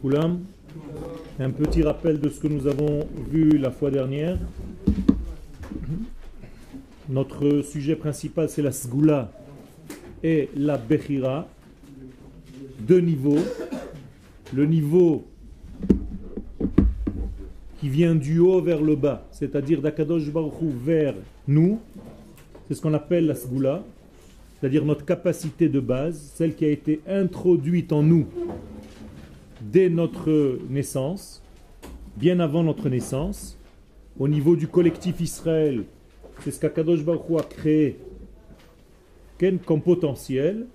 Koulam. Un petit rappel de ce que nous avons vu la fois dernière. Notre sujet principal c'est la Sgoula et la Bechira. Deux niveaux. Le niveau qui vient du haut vers le bas, c'est-à-dire d'Akadosh Baruch Hu vers nous, c'est ce qu'on appelle la Sgoula, c'est-à-dire notre capacité de base, celle qui a été introduite en nous dès notre naissance, bien avant notre naissance, au niveau du collectif Israël, c'est ce qu'Akadosh Baruch a créé comme potentiel,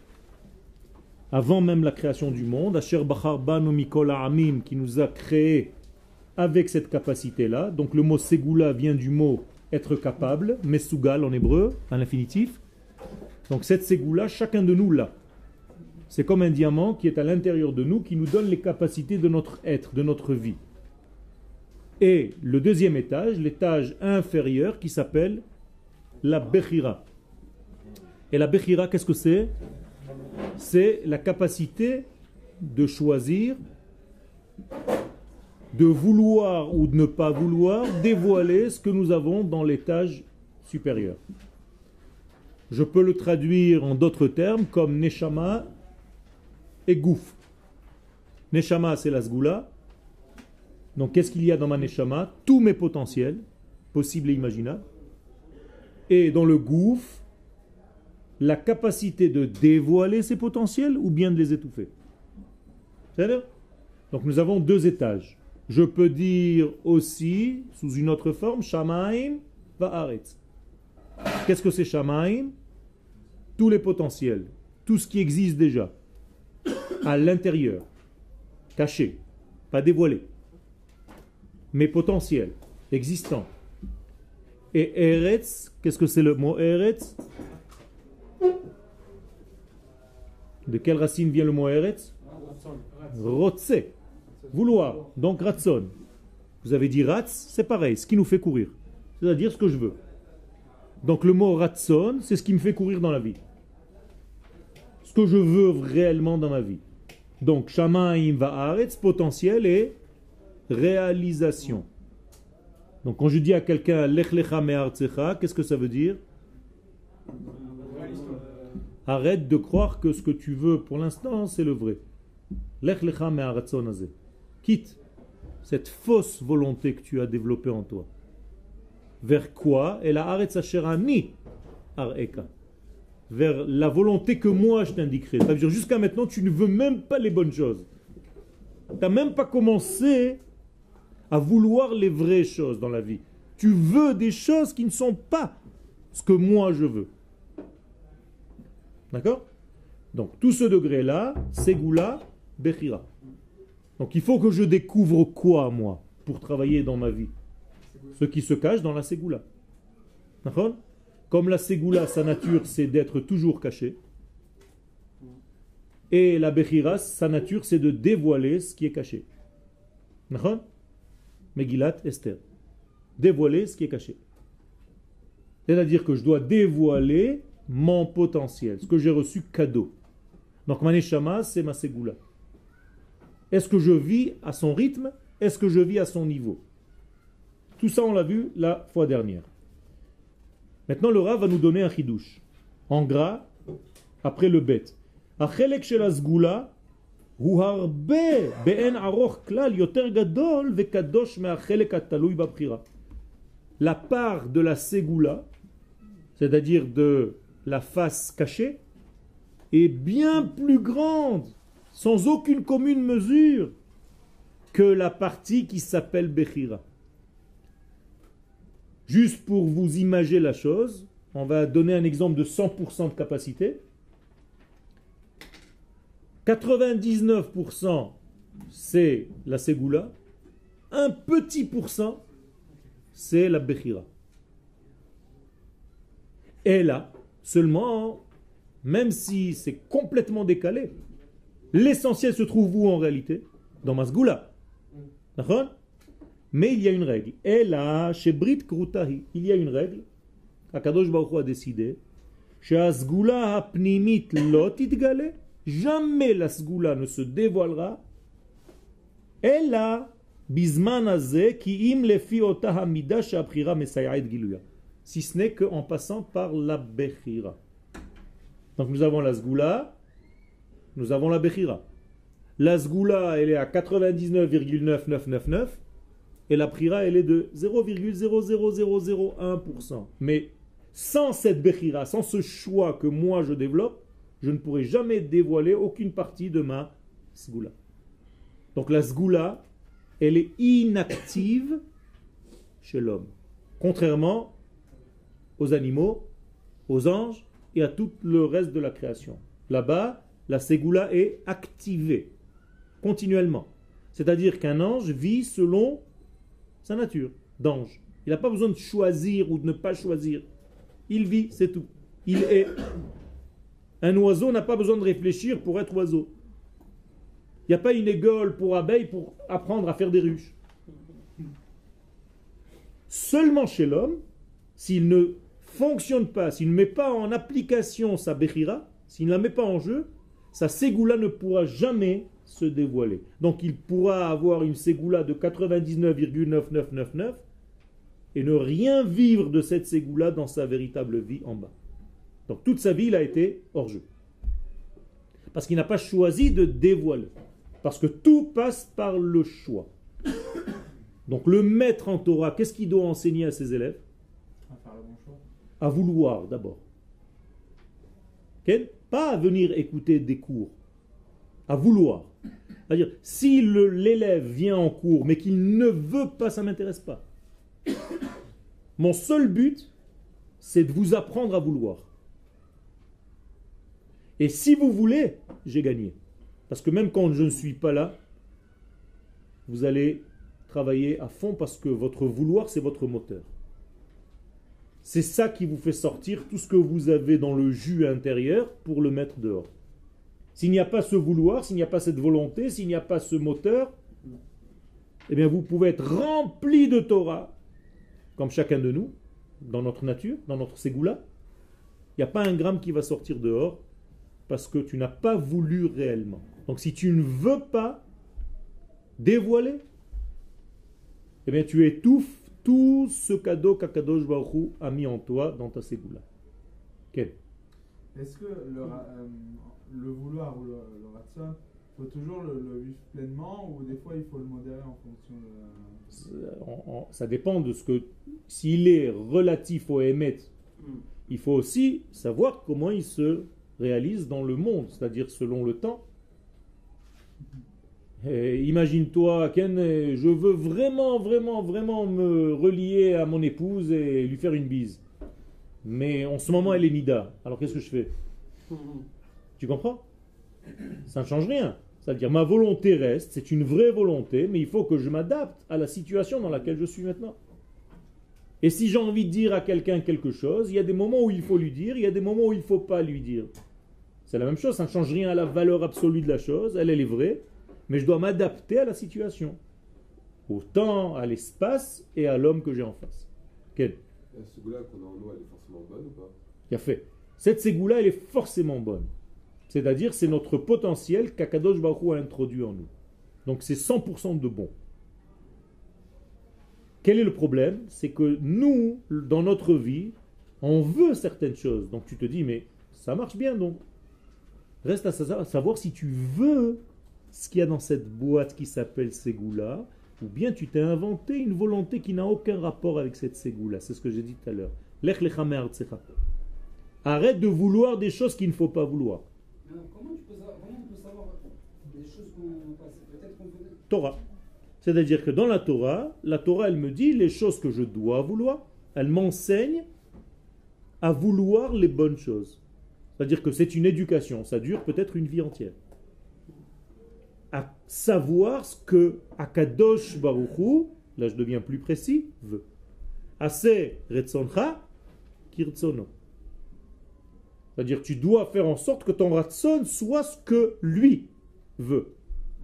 avant même la création du monde, Asher Bachar Banu Mikol Amim, qui nous a créé avec cette capacité-là. Donc le mot Segula vient du mot être capable, Mesugal en hébreu, à l'infinitif. Donc cette Segula, chacun de nous l'a. C'est comme un diamant qui est à l'intérieur de nous, qui nous donne les capacités de notre être, de notre vie. Et le deuxième étage, l'étage inférieur, qui s'appelle la Bechira. Et la Bechira, qu'est-ce que c'est? C'est la capacité de choisir, de vouloir ou de ne pas vouloir dévoiler ce que nous avons dans l'étage supérieur. Je peux le traduire en d'autres termes comme Neshama et Gouf. Neshama, c'est la Sgula. Donc, qu'est-ce qu'il y a dans ma Neshama? Tous mes potentiels, possibles et imaginables. Et dans le Gouf, la capacité de dévoiler ces potentiels ou bien de les étouffer. C'est-à-dire? Donc, nous avons deux étages. Je peux dire aussi, sous une autre forme, Shamaim Va'aretz. Qu'est-ce que c'est Shamaim? Tous les potentiels, tout ce qui existe déjà, à l'intérieur, caché, pas dévoilé, mais potentiel, existant. Et Eretz, qu'est-ce que c'est le mot Eretz? De quelle racine vient le mot Eretz? Rotse. Vouloir. Donc ratson. Vous avez dit rats, c'est pareil, ce qui nous fait courir. C'est-à-dire ce que je veux. Donc le mot ratson, c'est ce qui me fait courir dans la vie. Ce que je veux réellement dans ma vie. Donc shamaim va'aretz, potentiel et réalisation. Donc quand je dis à quelqu'un lech lecha me'artzecha, qu'est-ce que ça veut dire? Arrête de croire que ce que tu veux pour l'instant, c'est le vrai. Lech lecha me'aratzon Quitte cette fausse volonté que tu as développée en toi. Vers quoi? Et la areka. Vers la volonté que moi je t'indiquerai. Ça veut dire jusqu'à maintenant, tu ne veux même pas les bonnes choses. Tu n'as même pas commencé à vouloir les vraies choses dans la vie. Tu veux des choses qui ne sont pas ce que moi je veux. D'accord? Donc tout ce degré-là, c'est Goula Bechira. Donc il faut que je découvre quoi, moi, pour travailler dans ma vie? Ce qui se cache dans la Ségoula. Comme la Ségoula, sa nature, c'est d'être toujours caché. Et la Bechira, sa nature, c'est de dévoiler ce qui est caché. Megillat Esther. Dévoiler ce qui est caché. C'est-à-dire que je dois dévoiler mon potentiel, ce que j'ai reçu cadeau. Donc Maneshama, c'est ma Ségoula. Est-ce que je vis à son rythme? Est-ce que je vis à son niveau? Tout ça, on l'a vu la fois dernière. Maintenant, le Rav va nous donner un chidouche. En gras, après le bet. La part de la segula, c'est-à-dire de la face cachée, est bien plus grande sans aucune commune mesure que la partie qui s'appelle Bechira. Juste pour vous imaginer la chose, on va donner un exemple de 100% de capacité. 99% c'est la Segula, un petit pourcent c'est la Bechira. Et là, seulement, même si c'est complètement décalé, L'essentiel se trouve où en réalité? Dans Masgoula. Mais il y a une règle. Et là, chez Brit Krutahi, il y a une règle. Akadosh Baruch a décidé. Asgoula hapnimit lot Jamais la sgoula ne se dévoilera. Elle a bisman qui im lefi hamida giluya. Si ce n'est qu'en passant par la bechira. Donc nous avons la sgoula, nous avons la bechira. La sgoula, elle est à 99,9999 et la prira, elle est de 0,00001%. Mais sans cette bechira, sans ce choix que moi je développe, je ne pourrai jamais dévoiler aucune partie de ma sgoula. Donc la sgoula, elle est inactive chez l'homme. Contrairement aux animaux, aux anges et à tout le reste de la création. Là-bas, la ségoula est activée continuellement. C'est-à-dire qu'un ange vit selon sa nature d'ange. Il n'a pas besoin de choisir ou de ne pas choisir. Il vit, c'est tout. Il est. Un oiseau n'a pas besoin de réfléchir pour être oiseau. Il n'y a pas une école pour abeilles pour apprendre à faire des ruches. Seulement chez l'homme, s'il ne fonctionne pas, s'il ne met pas en application sa bechira, s'il ne la met pas en jeu, sa ségoula ne pourra jamais se dévoiler. Donc il pourra avoir une ségoula de 99,9999 et ne rien vivre de cette ségoula dans sa véritable vie en bas. Donc toute sa vie, il a été hors jeu. Parce qu'il n'a pas choisi de dévoiler. Parce que tout passe par le choix. Donc le maître en Torah, qu'est-ce qu'il doit enseigner à ses élèves? À vouloir d'abord. Pas à venir écouter des cours. À vouloir. C'est-à-dire, si l'élève vient en cours mais qu'il ne veut pas, ça ne m'intéresse pas. Mon seul but, c'est de vous apprendre à vouloir. Et si vous voulez, j'ai gagné. Parce que même quand je ne suis pas là, vous allez travailler à fond parce que votre vouloir, c'est votre moteur. C'est ça qui vous fait sortir tout ce que vous avez dans le jus intérieur pour le mettre dehors. S'il n'y a pas ce vouloir, s'il n'y a pas cette volonté, s'il n'y a pas ce moteur, eh bien vous pouvez être rempli de Torah, comme chacun de nous, dans notre nature, dans notre ségoula. Il n'y a pas un gramme qui va sortir dehors parce que tu n'as pas voulu réellement. Donc si tu ne veux pas dévoiler, eh bien tu étouffes tout ce cadeau qu'Akadosh Baruch a mis en toi dans ta ségoula. Est-ce que le, euh, ou le, le ratson, il faut toujours le, vivre pleinement ou des fois il faut le modérer en fonction de... ça dépend de ce que... S'il est relatif au émet, hmm. il faut aussi savoir comment il se réalise dans le monde, c'est-à-dire selon le temps. Imagine-toi, Ken, je veux vraiment, vraiment, vraiment me relier à mon épouse et lui faire une bise. Mais en ce moment, elle est Nida. Alors qu'est-ce que je fais? Tu comprends? Ça ne change rien. C'est-à-dire, ma volonté reste, c'est une vraie volonté, mais il faut que je m'adapte à la situation dans laquelle je suis maintenant. Et si j'ai envie de dire à quelqu'un quelque chose, il y a des moments où il faut lui dire, il y a des moments où il ne faut pas lui dire. C'est la même chose, ça ne change rien à la valeur absolue de la chose, elle, elle est vraie, mais je dois m'adapter à la situation, au temps, à l'espace et à l'homme que j'ai en face. Quel? La ségoula qu'on a en nous, elle est forcément bonne ou pas? Il a fait. Cette ségoula, elle est forcément bonne. C'est-à-dire, c'est notre potentiel qu'Akadosh Baruch a introduit en nous. Donc, c'est 100% de bon. Quel est le problème? C'est que nous, dans notre vie, on veut certaines choses. Donc, tu te dis, mais ça marche bien donc. Reste à savoir si tu veux ce qu'il y a dans cette boîte qui s'appelle Ségoula, ou bien tu t'es inventé une volonté qui n'a aucun rapport avec cette Ségoula. C'est ce que j'ai dit tout à l'heure. Arrête de vouloir des choses qu'il ne faut pas vouloir. Comment, savoir, choses qu'on Torah. C'est-à-dire que dans la Torah, la Torah, elle me dit les choses que je dois vouloir. Elle m'enseigne à vouloir les bonnes choses. C'est-à-dire que c'est une éducation, ça dure peut-être une vie entière. À savoir ce que Akadosh Baruchu, là je deviens plus précis, veut. Ase Retzoncha Kirtsono. C'est-à-dire tu dois faire en sorte que ton Ratson soit ce que lui veut.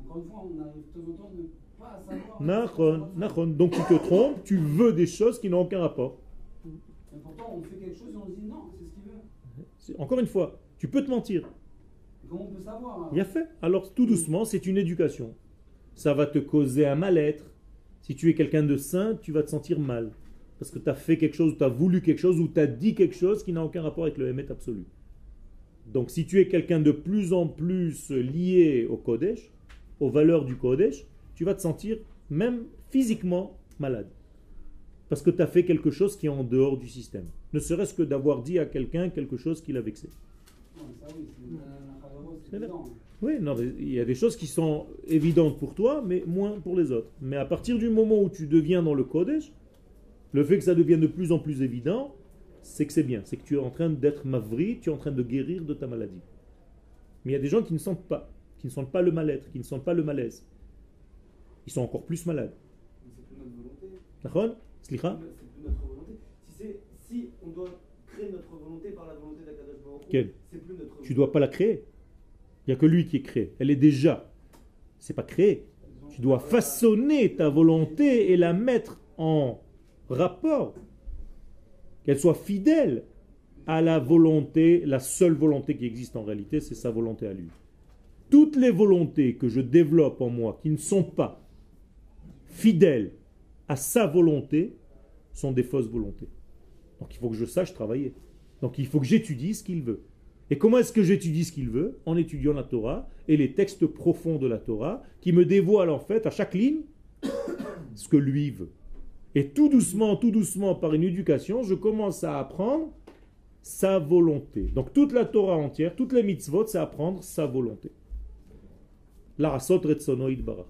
Encore une fois, on arrive de temps en temps pas savoir. Donc tu te trompes, tu veux des choses qui n'ont aucun rapport. Et pourtant, on fait quelque chose et on se dit non, c'est ce qu'il veut. Encore une fois, tu peux te mentir. Comment on peut savoir hein? Bien fait. Alors tout doucement, c'est une éducation. Ça va te causer un mal-être. Si tu es quelqu'un de saint, tu vas te sentir mal. Parce que tu as fait quelque chose, tu as voulu quelque chose, ou tu as dit quelque chose qui n'a aucun rapport avec le Hémet absolu. Donc si tu es quelqu'un de plus en plus lié au Kodesh, aux valeurs du Kodesh, tu vas te sentir même physiquement malade. Parce que tu as fait quelque chose qui est en dehors du système. Ne serait-ce que d'avoir dit à quelqu'un quelque chose qui l'a vexé. Oui, non, il y a des choses qui sont évidentes pour toi, mais moins pour les autres. Mais à partir du moment où tu deviens dans le Kodesh, le fait que ça devienne de plus en plus évident, c'est que c'est bien. C'est que tu es en train d'être mavri, tu es en train de guérir de ta maladie. Mais il y a des gens qui ne sentent pas, qui ne sentent pas le mal-être, qui ne sentent pas le malaise. Ils sont encore plus malades. C'est plus notre volonté. D'accord? C'est plus notre volonté. Si, si on doit créer notre volonté par la volonté d'Akadosh c'est plus notre Tu ne dois pas la créer. Il n'y a que lui qui est créé. Elle est déjà. C'est pas créé. Tu dois façonner ta volonté et la mettre en rapport. Qu'elle soit fidèle à la volonté, la seule volonté qui existe en réalité, c'est sa volonté à lui. Toutes les volontés que je développe en moi qui ne sont pas fidèles à sa volonté sont des fausses volontés. Donc il faut que je sache travailler. Donc il faut que j'étudie ce qu'il veut. Et comment est-ce que j'étudie ce qu'il veut? En étudiant la Torah et les textes profonds de la Torah qui me dévoilent en fait à chaque ligne ce que lui veut. Et tout doucement, tout doucement, par une éducation, je commence à apprendre sa volonté. Donc toute la Torah entière, toutes les mitzvot, c'est apprendre sa volonté. Barach.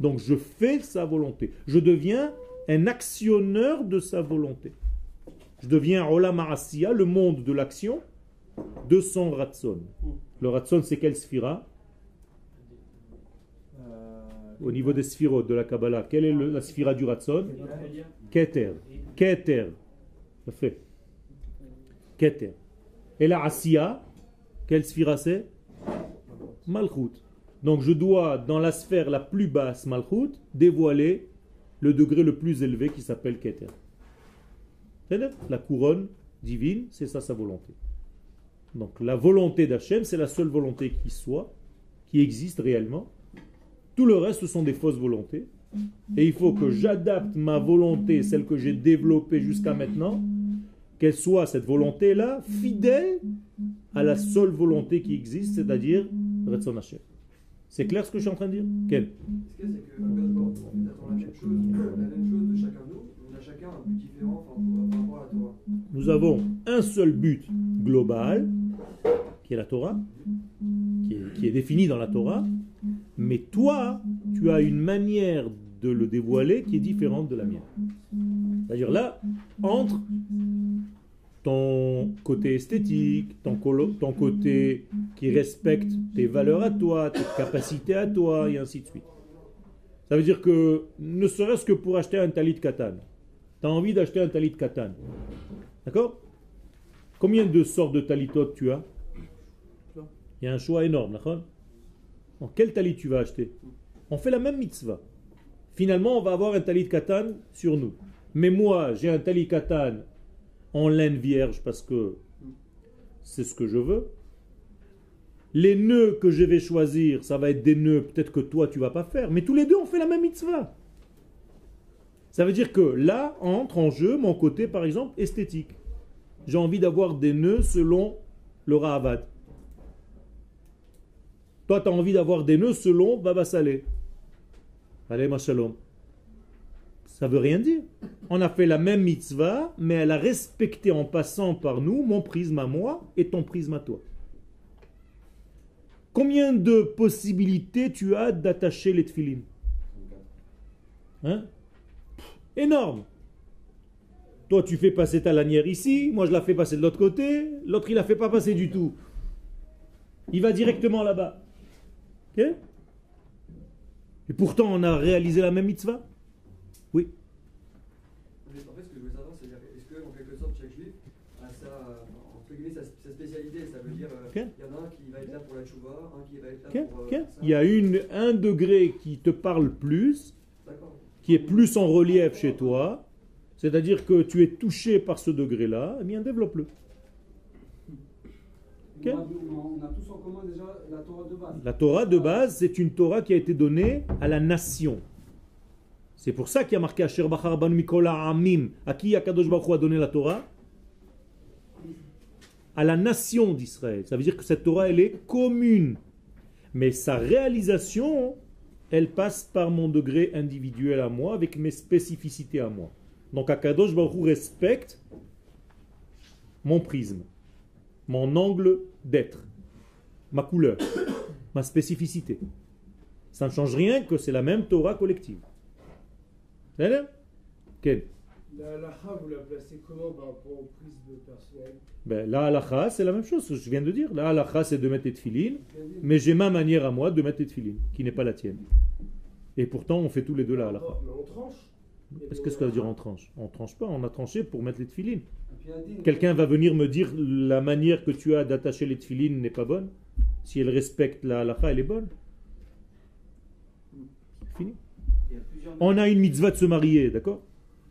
Donc je fais sa volonté. Je deviens un actionneur de sa volonté. Je deviens Olam Arasiya, le monde de l'action, de son Ratson. Le Ratson, c'est quelle sphira? Au niveau des sphirotes de la Kabbalah, quelle est la sphira du Ratson Keter. Keter. Fait. Keter. Et la Asiya, quelle sphira c'est? Malchut. Donc je dois, dans la sphère la plus basse, Malchut, dévoiler le degré le plus élevé qui s'appelle Keter. La couronne divine, c'est ça sa volonté. Donc la volonté d'Hachem, c'est la seule volonté qui soit, qui existe réellement. Tout le reste, ce sont des fausses volontés. Et il faut que j'adapte ma volonté, celle que j'ai développée jusqu'à maintenant, qu'elle soit cette volonté-là fidèle à la seule volonté qui existe, c'est-à-dire Retson Hashem. C'est clair ce que je suis en train de dire? Quel? Ce qu'il y a, c'est que attend la même chose, la même chose de chacun de nous, on a chacun un but différent par rapport à la Torah. Nous avons un seul but global, qui est la Torah, qui est, qui est défini dans la Torah, mais toi, tu as une manière de le dévoiler qui est différente de la mienne. C'est-à-dire là, entre ton côté esthétique, ton, côté qui respecte tes valeurs à toi, tes capacités à toi, et ainsi de suite. Ça veut dire que, ne serait-ce que pour acheter un talit katan, tu as envie d'acheter un talit katan. D'accord? Combien de sortes de talitot tu as? Il y a un choix énorme, d'accord? En quel talit tu vas acheter? On fait la même mitzvah. Finalement, on va avoir un talit katan sur nous. Mais moi, j'ai un talit katan en laine vierge parce que c'est ce que je veux. Les nœuds que je vais choisir, ça va être des nœuds peut-être que toi tu vas pas faire, mais tous les deux on fait la même mitzvah. Ça veut dire que là entre en jeu mon côté par exemple esthétique. J'ai envie d'avoir des nœuds selon le Rahavad. Toi tu as envie d'avoir des nœuds selon Baba Saleh. Allez, shalom. Ça veut rien dire. On a fait la même mitzvah, mais elle a respecté en passant par nous mon prisme à moi et ton prisme à toi. Combien de possibilités tu as d'attacher les tefilines? Hein? Énorme. Toi, tu fais passer ta lanière ici, moi je la fais passer de l'autre côté, l'autre il la fait pas passer du tout. Il va directement là-bas. Et pourtant, on a réalisé la même mitzvah? Oui. En fait, ce que je voulais savoir, c'est est-ce que, en quelque sorte, chaque juif a sa, entre guillemets, sa, sa spécialité? Ça veut dire, euh, il Ok. y en a un qui va être là pour la tchouva, un qui va être là Ok, pour. euh, ok. faire ça. Il y a une, un degré qui te parle plus, qui est plus en relief chez toi, c'est-à-dire que tu es touché par ce degré-là, eh bien développe-le. On, a, tous en commun déjà la Torah de base. La Torah de base, c'est une Torah qui a été donnée à la nation. C'est pour ça qu'il y a marqué Asher Bachar Banu Mikola Amim. À qui Akadosh Baruch Hu a donné la Torah? À la nation d'Israël. Ça veut dire que cette Torah, elle est commune. Mais sa réalisation, elle passe par mon degré individuel à moi, avec mes spécificités à moi. Donc Akadosh Baruch Hu respecte mon prisme, mon angle d'être, ma couleur, ma spécificité. Ça ne change rien que c'est la même Torah collective. C'est Quel La halakha, vous la placez comment par rapport au prisme personnel? Ben, La halakha, c'est la même chose que je viens de dire. La halakha, c'est de mettre les tefilines, mais j'ai ma manière à moi de mettre les tefilines, qui n'est pas la tienne. Et pourtant, on fait tous les deux la halakha. Mais on tranche. Qu'est-ce que ça veut dire on tranche? On tranche pas, on a tranché pour mettre les tefilines. Quelqu'un va venir me dire la manière que tu as d'attacher les tefilines n'est pas bonne. Si elle respecte la halakha, elle est bonne. Fini. On a une mitzvah de se marier, d'accord?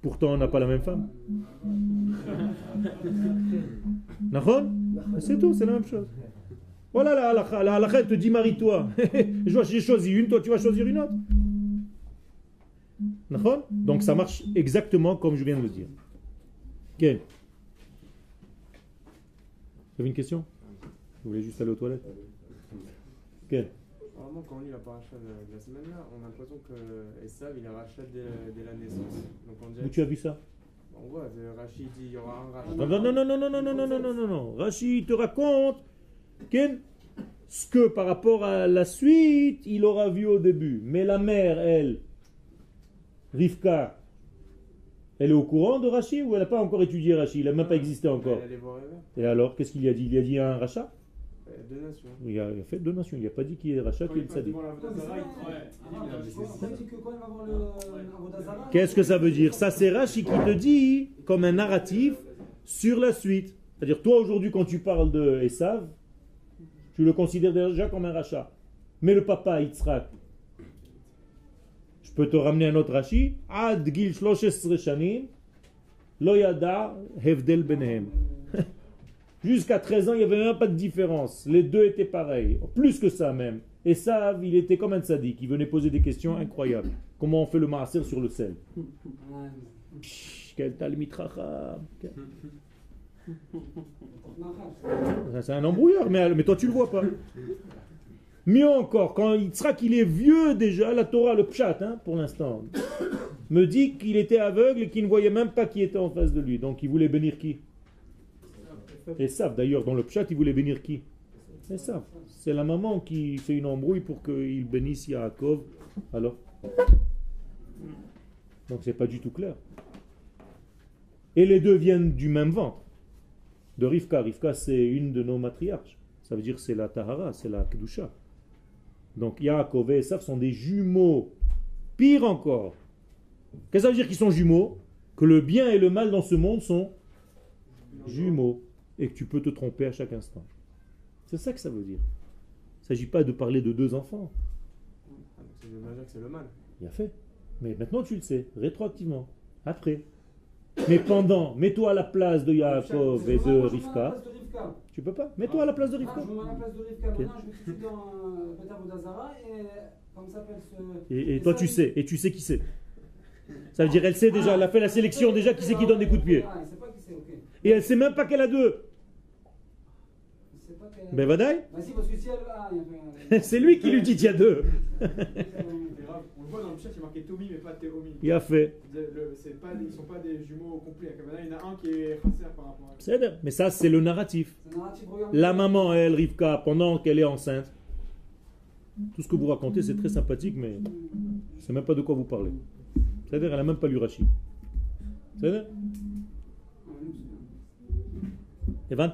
Pourtant, on n'a pas la même femme. C'est tout, c'est la même chose. Voilà la halakha. La halakha, elle te dit marie-toi. Je choisi une, toi tu vas choisir une autre. Donc ça marche exactement comme je viens de le dire. Ok. Vous avez une question Vous voulez juste aller aux toilettes Ok. Normalement, quand on lit la paracha de, la semaine là, on a l'impression que Esav il rachat dès, la naissance. Donc on dirait. Où tu as vu ça On voit, euh, Rachid dit il y aura un rachat. Non, non, non, non, non, non, non, non, non, non, non, non. Rachid te raconte Ken, ce que par rapport à la suite, il aura vu au début. Mais la mère, elle, Rivka, elle est au courant de Rachid ou elle n'a pas encore étudié Rachid Il n'a même pas existé encore. Et alors, qu'est-ce qu'il y a dit? Il a dit un rachat? Euh, Deux nations. il a, il a fait deux nations. Il n'a pas dit qu'il est rachat, qu'il est le Qu'est-ce que ça veut dire? Ça, c'est Rachid qui te dit, comme un narratif, sur la suite. C'est-à-dire, toi, aujourd'hui, quand tu parles de Esav, tu le considères déjà comme un rachat. Mais le papa, Yitzhak, je peux te ramener un autre Rachid. Ad gil 13 shanim, lo yada hevdel benehem. Jusqu'à 13 ans, il n'y avait même pas de différence. Les deux étaient pareils. Plus que ça même. Et ça, il était comme un sadique. Il venait poser des questions incroyables. Comment on fait le maaser sur le sel? Quel C'est un embrouillard, mais, mais toi tu le vois pas. Mieux encore, quand il est vieux déjà, la Torah, le pshat, hein, pour l'instant, me dit qu'il était aveugle et qu'il ne voyait même pas qui était en face de lui. Donc il voulait bénir qui? Et savent d'ailleurs, dans le pshat, il voulait bénir qui? Ça, c'est la maman qui fait une embrouille pour qu'il bénisse Yaakov. Alors? Donc c'est pas du tout clair. Et les deux viennent du même ventre de Rivka. Rivka, c'est une de nos matriarches. Ça veut dire c'est la Tahara, c'est la Kedusha. Donc Yaakov et Esav sont des jumeaux. Pire encore. Qu'est-ce que ça veut dire qu'ils sont jumeaux? Que le bien et le mal dans ce monde sont jumeaux. Et que tu peux te tromper à chaque instant. C'est ça que ça veut dire. Il ne s'agit pas de parler de deux enfants. Ah, c'est le c'est le mal. Il a fait. Mais maintenant tu le sais, rétroactivement. Après. Mais pendant, mets-toi à la place de Yaakov et de Rivka. Rivka. Tu peux pas Mets-toi à la place de Ah, Rivka. je me mets à la place de Rivka. Ok. Maintenant, je me situe dans euh, Avodazara et comment s'appelle ce. Et, et toi, tu sais, et tu sais qui c'est. Ça veut dire, elle sait déjà, elle a fait la sélection déjà, qui c'est qui donne des coups de pied. Ah, il sait pas qui c'est, ok. Et elle sait même pas qu'elle a deux. Ben, Vadaï, Bah. Ah, c'est lui qui lui dit qu'il y a deux. voit dans le chat, il y a marqué Tommy, mais pas Théomi. Il a fait. Pas, ils sont pas des jumeaux complets. Il y en a un qui est Khasser par rapport à C'est. Mais ça, c'est le narratif. La maman, elle, Rivka, pendant qu'elle est enceinte, tout ce que vous racontez, c'est très sympathique, mais je sais même pas de quoi vous parlez. C'est-à-dire, elle a même pas lu Rachid. C'est-à-dire Et 20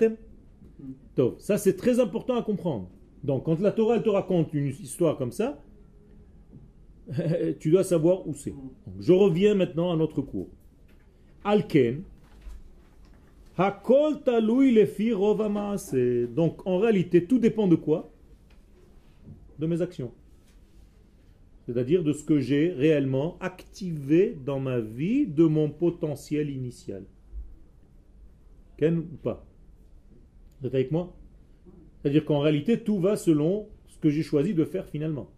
Donc, ça c'est très important à comprendre. Donc, quand la Torah elle te raconte une histoire comme ça, tu dois savoir où c'est. Je reviens maintenant à notre cours. Alken, Hakol talui lefi. Donc, en réalité, tout dépend de quoi? De mes actions. C'est-à-dire de ce que j'ai réellement activé dans ma vie de mon potentiel initial. Ken ou pas? Vous êtes avec moi? C'est-à-dire qu'en réalité, tout va selon ce que j'ai choisi de faire finalement.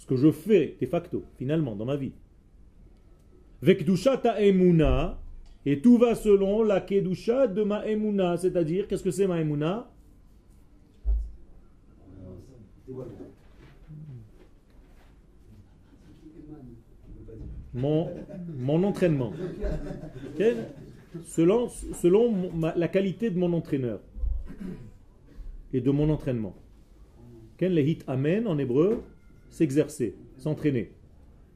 Ce que je fais de facto, finalement, dans ma vie. Vekdusha ta emuna, et tout va selon la kedusha de ma emuna. C'est-à-dire, qu'est-ce que c'est ma emuna? Mon, mon entraînement. Selon selon la qualité de mon entraîneur et de mon entraînement. Ken le hit amen en hébreu, s'exercer, s'entraîner.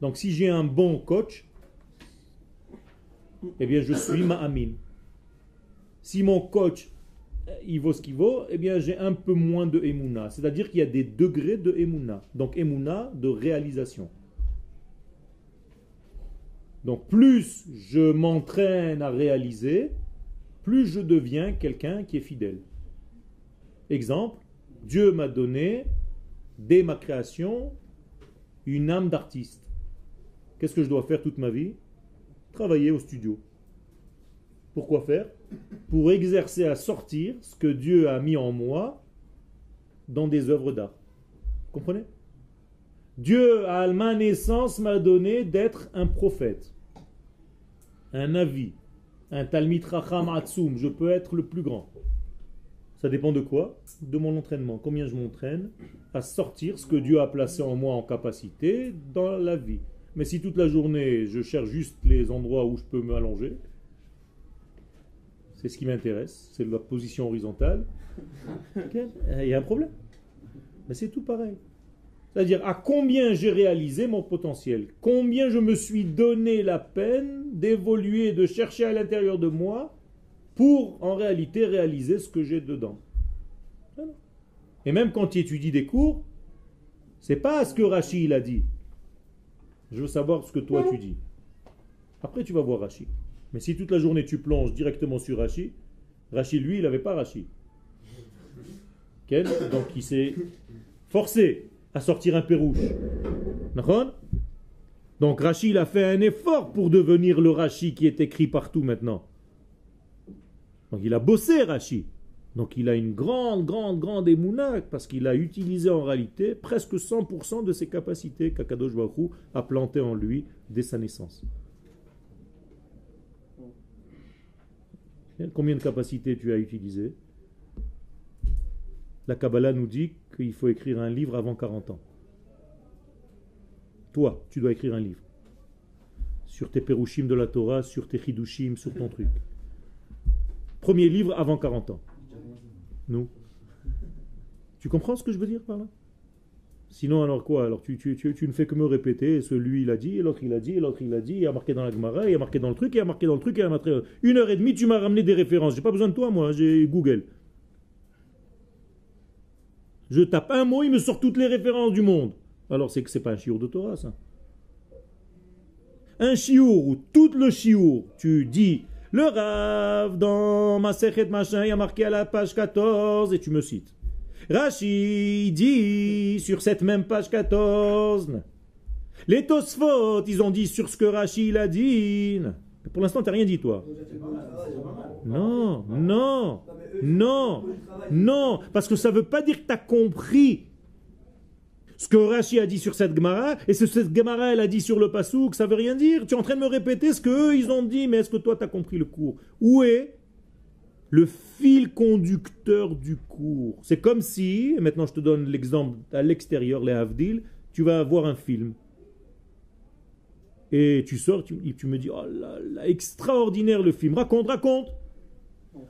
Donc si j'ai un bon coach, eh bien je suis ma amin. Si mon coach euh, il vaut ce qu'il vaut, eh bien j'ai un peu moins de emuna. C'est-à-dire qu'il y a des degrés de emuna. Donc emuna de réalisation. Donc plus je m'entraîne à réaliser, plus je deviens quelqu'un qui est fidèle. Exemple, Dieu m'a donné, dès ma création, une âme d'artiste. Qu'est-ce que je dois faire toute ma vie? Travailler au studio. Pourquoi faire? Pour exercer à sortir ce que Dieu a mis en moi dans des œuvres d'art. Comprenez? Dieu, à ma naissance, m'a donné d'être un prophète, un avis, un talmid racham atzum. Je peux être le plus grand. Ça dépend de quoi De mon entraînement. Combien je m'entraîne à sortir ce que Dieu a placé en moi en capacité dans la vie. Mais si toute la journée je cherche juste les endroits où je peux m'allonger, c'est ce qui m'intéresse, c'est la position horizontale, il y a un problème. Mais c'est tout pareil. C'est-à-dire à combien j'ai réalisé mon potentiel, combien je me suis donné la peine d'évoluer, de chercher à l'intérieur de moi pour en réalité réaliser ce que j'ai dedans. Voilà. Et même quand tu étudies des cours, c'est pas ce que Rachid il a dit. Je veux savoir ce que toi tu dis. Après tu vas voir Rachid. Mais si toute la journée tu plonges directement sur Rachid, Rachid lui il n'avait pas Rachid. Donc il s'est forcé à sortir un pérouche. D'accord? Donc Rachid il a fait un effort pour devenir le Rachid qui est écrit partout maintenant. Donc il a bossé Rashi. Donc il a une grande, grande, grande émouna parce qu'il a utilisé en réalité presque 100% de ses capacités qu'Akadosh Baruch a planté en lui dès sa naissance. Combien de capacités tu as utilisé La Kabbalah nous dit qu'il faut écrire un livre avant 40 ans. Toi, tu dois écrire un livre. Sur tes perushim de la Torah, sur tes chidushim, sur ton truc. Premier livre avant 40 ans. Nous. Tu comprends ce que je veux dire par là? Sinon, alors quoi? Alors tu, tu, tu, tu ne fais que me répéter, celui il a dit, l'autre il a dit, l'autre il a dit, il a marqué dans la Gemara, il a marqué dans le truc, il a marqué dans le truc, il a marqué... Une heure et demie, tu m'as ramené des références. J'ai pas besoin de toi, moi, j'ai Google. Je tape un mot, il me sort toutes les références du monde. Alors c'est que c'est pas un chiour de Torah, ça. Un chiour où tout le chiour, tu dis le Rav dans ma machin, il y a marqué à la page 14 et tu me cites. Rashi dit sur cette même page 14. Les Tosfot, ils ont dit sur ce que Rashi a dit. Pour l'instant, tu n'as rien dit, toi. Non, non, non, non, parce que ça ne veut pas dire que tu as compris ce que Rashi a dit sur cette Gemara, et ce que cette Gemara elle a dit sur le Passouk, ça veut rien dire. Tu es en train de me répéter ce qu'eux ils ont dit, mais est-ce que toi tu as compris le cours? Où est le fil conducteur du cours? C'est comme si, et maintenant je te donne l'exemple à l'extérieur, les Havdil, tu vas voir un film. Et tu sors, tu, tu me dis, oh là là, extraordinaire le film, raconte, raconte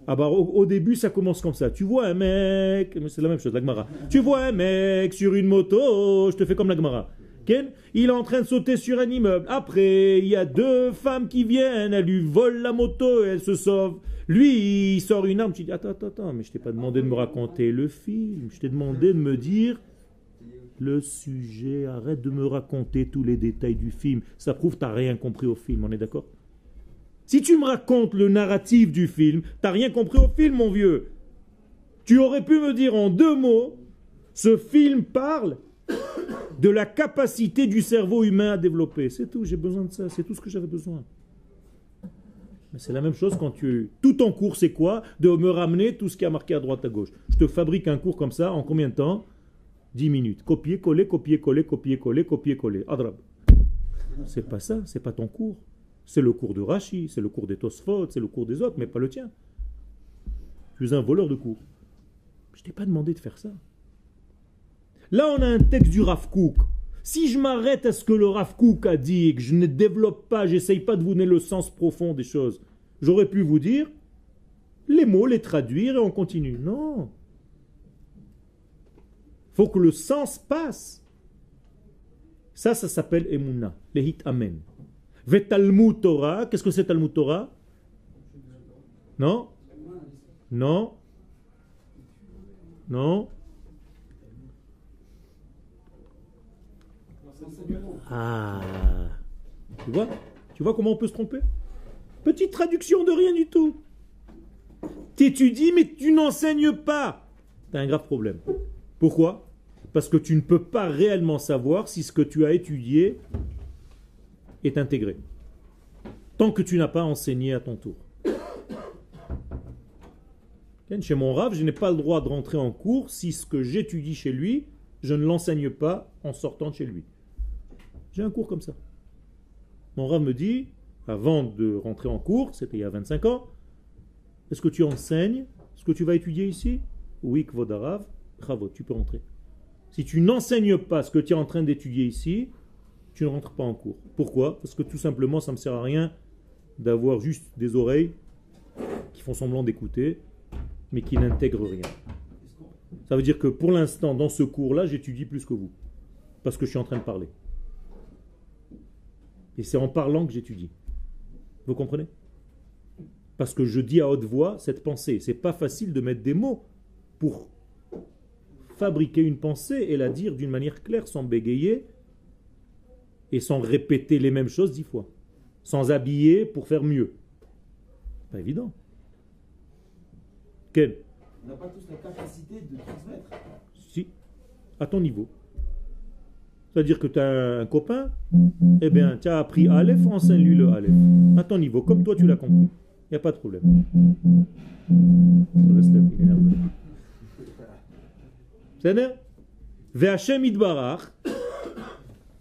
ah bah au, début ça commence comme ça. Tu vois un mec, c'est la même chose, la Gemara. Tu vois un mec sur une moto, je te fais comme la Gemara. Ken, il est en train de sauter sur un immeuble. Après, il y a deux femmes qui viennent, elles lui volent la moto et elles se sauvent. Lui, il sort une arme. Tu dis, attends, attends, attends, mais je t'ai pas demandé de me raconter le film. Je t'ai demandé de me dire le sujet. Arrête de me raconter tous les détails du film. Ça prouve que tu rien compris au film, on est d'accord? Si tu me racontes le narratif du film, t'as rien compris au film, mon vieux. Tu aurais pu me dire en deux mots, ce film parle de la capacité du cerveau humain à développer. C'est tout, j'ai besoin de ça, c'est tout ce que j'avais besoin. C'est la même chose quand tu... Tout ton cours, c'est quoi? De me ramener tout ce qui a marqué à droite, à gauche. Je te fabrique un cours comme ça en combien de temps? 10 minutes. Copier, coller, copier, coller, copier, coller, copier, coller. Adrab. C'est pas ça, c'est pas ton cours. C'est le cours de Rashi, c'est le cours des Tosfot, c'est le cours des autres, mais pas le tien. Tu es un voleur de cours. Je t'ai pas demandé de faire ça. Là, on a un texte du Rav. Si je m'arrête à ce que le Rav a dit et que je ne développe pas, j'essaye pas de vous donner le sens profond des choses, j'aurais pu vous dire les mots, les traduire et on continue. Non. faut que le sens passe. Ça, ça s'appelle Emouna, le hit Amen. Ve Talmud Torah, qu'est-ce que c'est Talmud Torah? Non? Non? Non? Ah. Tu vois? Tu vois comment on peut se tromper? Petite traduction de rien du tout. T'étudies, mais tu n'enseignes pas. T'as un grave problème. Pourquoi? Parce que tu ne peux pas réellement savoir si ce que tu as étudié intégré. Tant que tu n'as pas enseigné à ton tour. Chez mon rave, je n'ai pas le droit de rentrer en cours si ce que j'étudie chez lui, je ne l'enseigne pas en sortant de chez lui. J'ai un cours comme ça. Mon rave me dit, avant de rentrer en cours, c'était il y a 25 ans, est-ce que tu enseignes ce que tu vas étudier ici? Oui, Kvodarav, bravo, tu peux rentrer. Si tu n'enseignes pas ce que tu es en train d'étudier ici, tu ne rentres pas en cours. Pourquoi? Parce que tout simplement, ça ne me sert à rien d'avoir juste des oreilles qui font semblant d'écouter, mais qui n'intègrent rien. Ça veut dire que pour l'instant, dans ce cours-là, j'étudie plus que vous. Parce que je suis en train de parler. Et c'est en parlant que j'étudie. Vous comprenez? Parce que je dis à haute voix cette pensée. C'est pas facile de mettre des mots pour fabriquer une pensée et la dire d'une manière claire, sans bégayer et sans répéter les mêmes choses dix fois. Sans habiller pour faire mieux. Pas évident. Quel On n'a pas tous la capacité de transmettre. Si, à ton niveau. C'est-à-dire que tu as un copain, eh bien, tu as appris Aleph, enseigne-lui le Aleph. À ton niveau, comme toi tu l'as compris. Il n'y a pas de problème. C'est bien Ve'Hashem idbarach.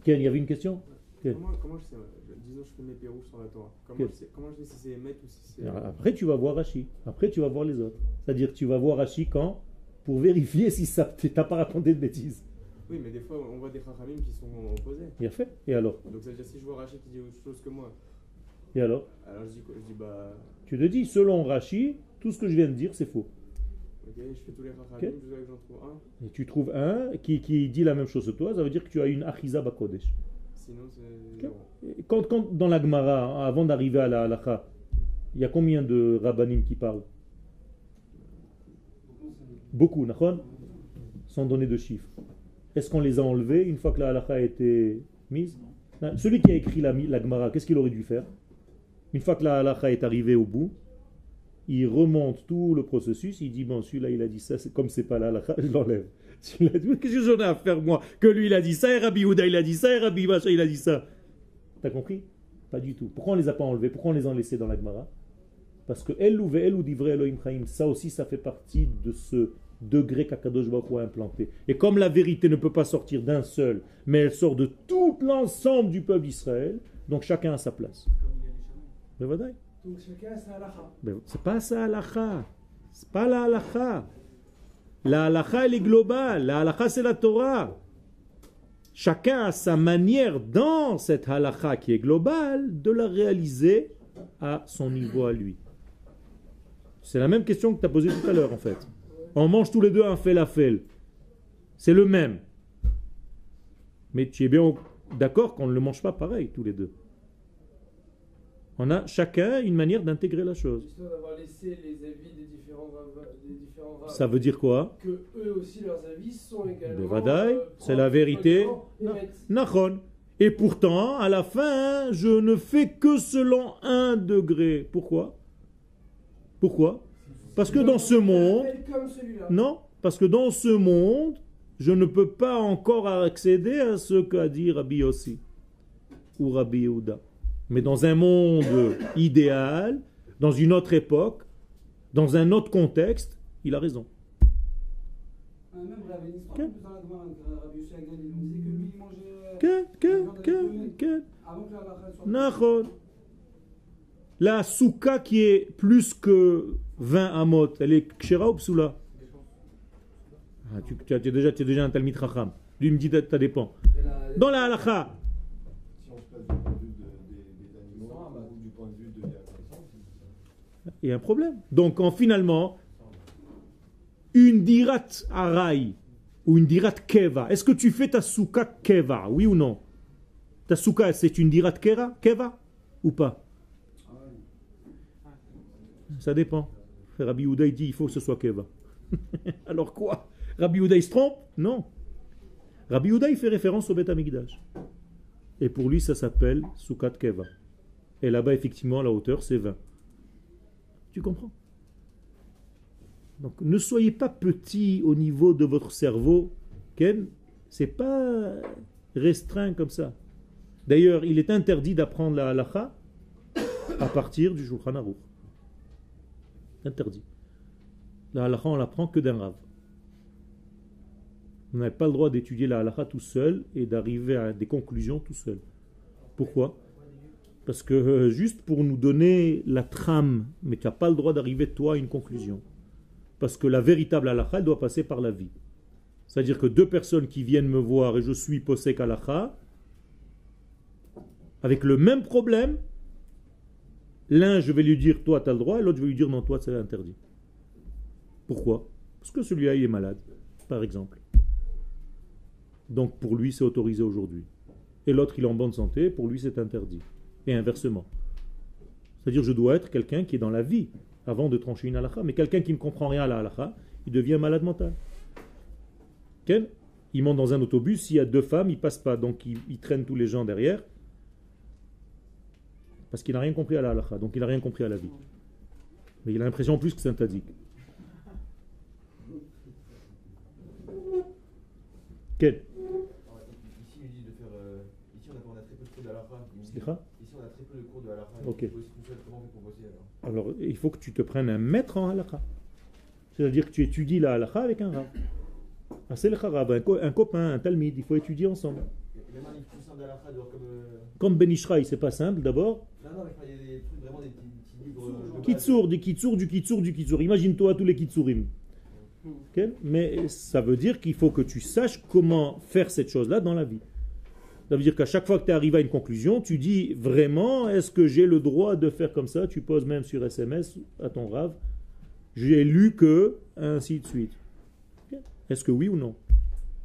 Ken, il y avait une question Comment, comment je sais euh, Disons, je fais mes pérous sur la Torah. Comment, je sais, comment je sais si c'est Emet ou si c'est. Après, tu vas voir Rashi. Après, tu vas voir les autres. C'est-à-dire tu vas voir Rashi quand Pour vérifier si ça t'as pas raconté de bêtises. Oui, mais des fois, on voit des Chachamim qui sont opposés. Il a fait. Et alors Donc ça veut dire si je vois Rachid qui dit autre chose que moi, Et alors alors je dis quoi? Je dis bah. Tu te dis, selon Rashi, tout ce que je viens de dire, c'est faux. Je fais tous les j'en trouve un. Et tu trouves un qui, qui dit la même chose que toi, ça veut dire que tu as une Achiza Bakodesh. Sinon, c'est. Quand, quand dans la Gemara, avant d'arriver à la halakha, il y a combien de rabbanim qui parlent? Beaucoup, Nachon Sans donner de chiffres. Est-ce qu'on les a enlevés une fois que la halakha a été mise? Non. Celui qui a écrit la, la Gemara, qu'est-ce qu'il aurait dû faire? Une fois que la halakha est arrivée au bout, il remonte tout le processus, il dit, bon, celui-là, il a dit ça, comme c'est pas halakha, je l'enlève. Qu'est-ce que j'en ai à faire, moi? Que lui, il a dit ça, et Rabbi Houda, il a dit ça, et Rabbi Macha, il a dit ça. T'as compris? Pas du tout. Pourquoi on les a pas enlevés? Pourquoi on les a laissés dans la Gemara? Parce que El ou El ou divrei Elohim Chaim, ça aussi, ça fait partie de ce degré qu'Akadosh Baruch a implanté. Et comme la vérité ne peut pas sortir d'un seul, mais elle sort de tout l'ensemble du peuple d'Israël, donc chacun a sa place. Mais. Donc chacun a sa c'est pas halakha. C'est pas la halakha. La halakha, elle est globale. La halakha, c'est la Torah. Chacun a sa manière dans cette halakha qui est globale de la réaliser à son niveau à lui. C'est la même question que tu as posée tout à l'heure en fait. On mange tous les deux un felafel. C'est le même. Mais tu es bien d'accord qu'on ne le mange pas pareil tous les deux. On a chacun une manière d'intégrer la chose. Histoire d'avoir laissé les avis des différents rabbins- des différents rabbins. Ça veut dire quoi que eux aussi leurs avis sont également. Euh, c'est la vérité. Nachon. Et pourtant, à la fin, je ne fais que selon un degré. Pourquoi? Pourquoi? Parce que dans ce monde, non, parce que dans ce monde, je ne peux pas encore accéder à ce qu'a dit Rabbi Yossi ou Rabbi Yehuda. Mais dans un monde idéal, dans une autre époque, dans un autre contexte, il a raison. La souka qui est plus que 20 amot, elle est kshera ou psoula? Ah, tu, tu, es déjà, tu es déjà un talmid racham. Lui me dit, ça dépend. Dans la halakha, il y a un problème. Donc en, finalement, une dirat arai ou une dirat keva, est-ce que tu fais ta souka keva, oui ou non? Ta souka, c'est une dirat keva, keva ou pas? Ça dépend. Rabbi Houda dit il faut que ce soit keva. Alors quoi? Rabbi Houda se trompe? Non. Rabbi Houda fait référence au Beth Amikdash. Et pour lui ça s'appelle soukat keva. Et là-bas effectivement la hauteur c'est 20. Tu comprends? Donc ne soyez pas petit au niveau de votre cerveau. Ken, c'est pas restreint comme ça. D'ailleurs, il est interdit d'apprendre la halakha à partir du Shulchan Aruch. Interdit. La halakha, on l'apprend que d'un rave. On n'a pas le droit d'étudier la halakha tout seul et d'arriver à des conclusions tout seul. Pourquoi? Parce que euh, juste pour nous donner la trame, mais tu n'as pas le droit d'arriver toi à une conclusion. Parce que la véritable halakha, elle doit passer par la vie. C'est-à-dire que deux personnes qui viennent me voir et je suis posek halakha, avec le même problème, l'un je vais lui dire toi tu as le droit et l'autre je vais lui dire non toi c'est interdit. Pourquoi? Parce que celui-là il est malade, par exemple. Donc pour lui c'est autorisé aujourd'hui. Et l'autre il est en bonne santé, pour lui c'est interdit. Et inversement. C'est-à-dire je dois être quelqu'un qui est dans la vie avant de trancher une halakha. Mais quelqu'un qui ne comprend rien à la halakha, il devient malade mental. Ken Il monte dans un autobus, s'il y a deux femmes, il passe pas. Donc il, il traîne tous les gens derrière. Parce qu'il n'a rien compris à la halakha, donc il n'a rien compris à la vie. Mais il a l'impression en plus que c'est un tzadik. Quel Ici, il euh, on a très peu de alors il faut que tu te prennes un maître en halakha. C'est-à-dire que tu étudies la halakha avec un rab. Ah, c'est le rab, un, co- un copain, un talmid, il faut étudier ensemble. Un comme. euh, Comme Ben Ishraï, c'est pas simple d'abord. Non, non, mais il y a des trucs vraiment des petits, petits livres. de base. Kitsour, du kitsour, du kitsour, du kitsour. Imagine-toi tous les kitsourim. Mais ça veut dire qu'il faut que tu saches comment faire cette chose-là dans la vie. Ça veut dire qu'à chaque fois que tu arrives à une conclusion, tu dis vraiment, est-ce que j'ai le droit de faire comme ça? Tu poses même sur SMS à ton rave, j'ai lu que, ainsi de suite. Est-ce que oui ou non?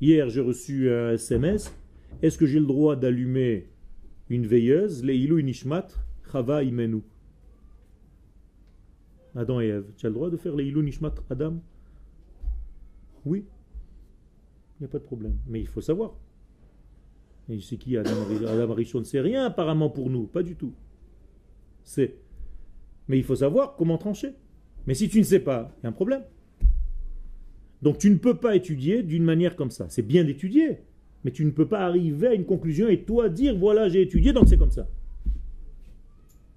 Hier, j'ai reçu un SMS. Est-ce que j'ai le droit d'allumer une veilleuse, Leilou Nishmat, Chava Imenu Adam et Ève. Tu as le droit de faire Nishmat Adam? Oui. Il n'y a pas de problème. Mais il faut savoir. Et c'est qui Adam, Adam Arishon C'est rien apparemment pour nous. Pas du tout. C'est. Mais il faut savoir comment trancher. Mais si tu ne sais pas, il y a un problème. Donc tu ne peux pas étudier d'une manière comme ça. C'est bien d'étudier. Mais tu ne peux pas arriver à une conclusion et toi dire voilà j'ai étudié donc c'est comme ça.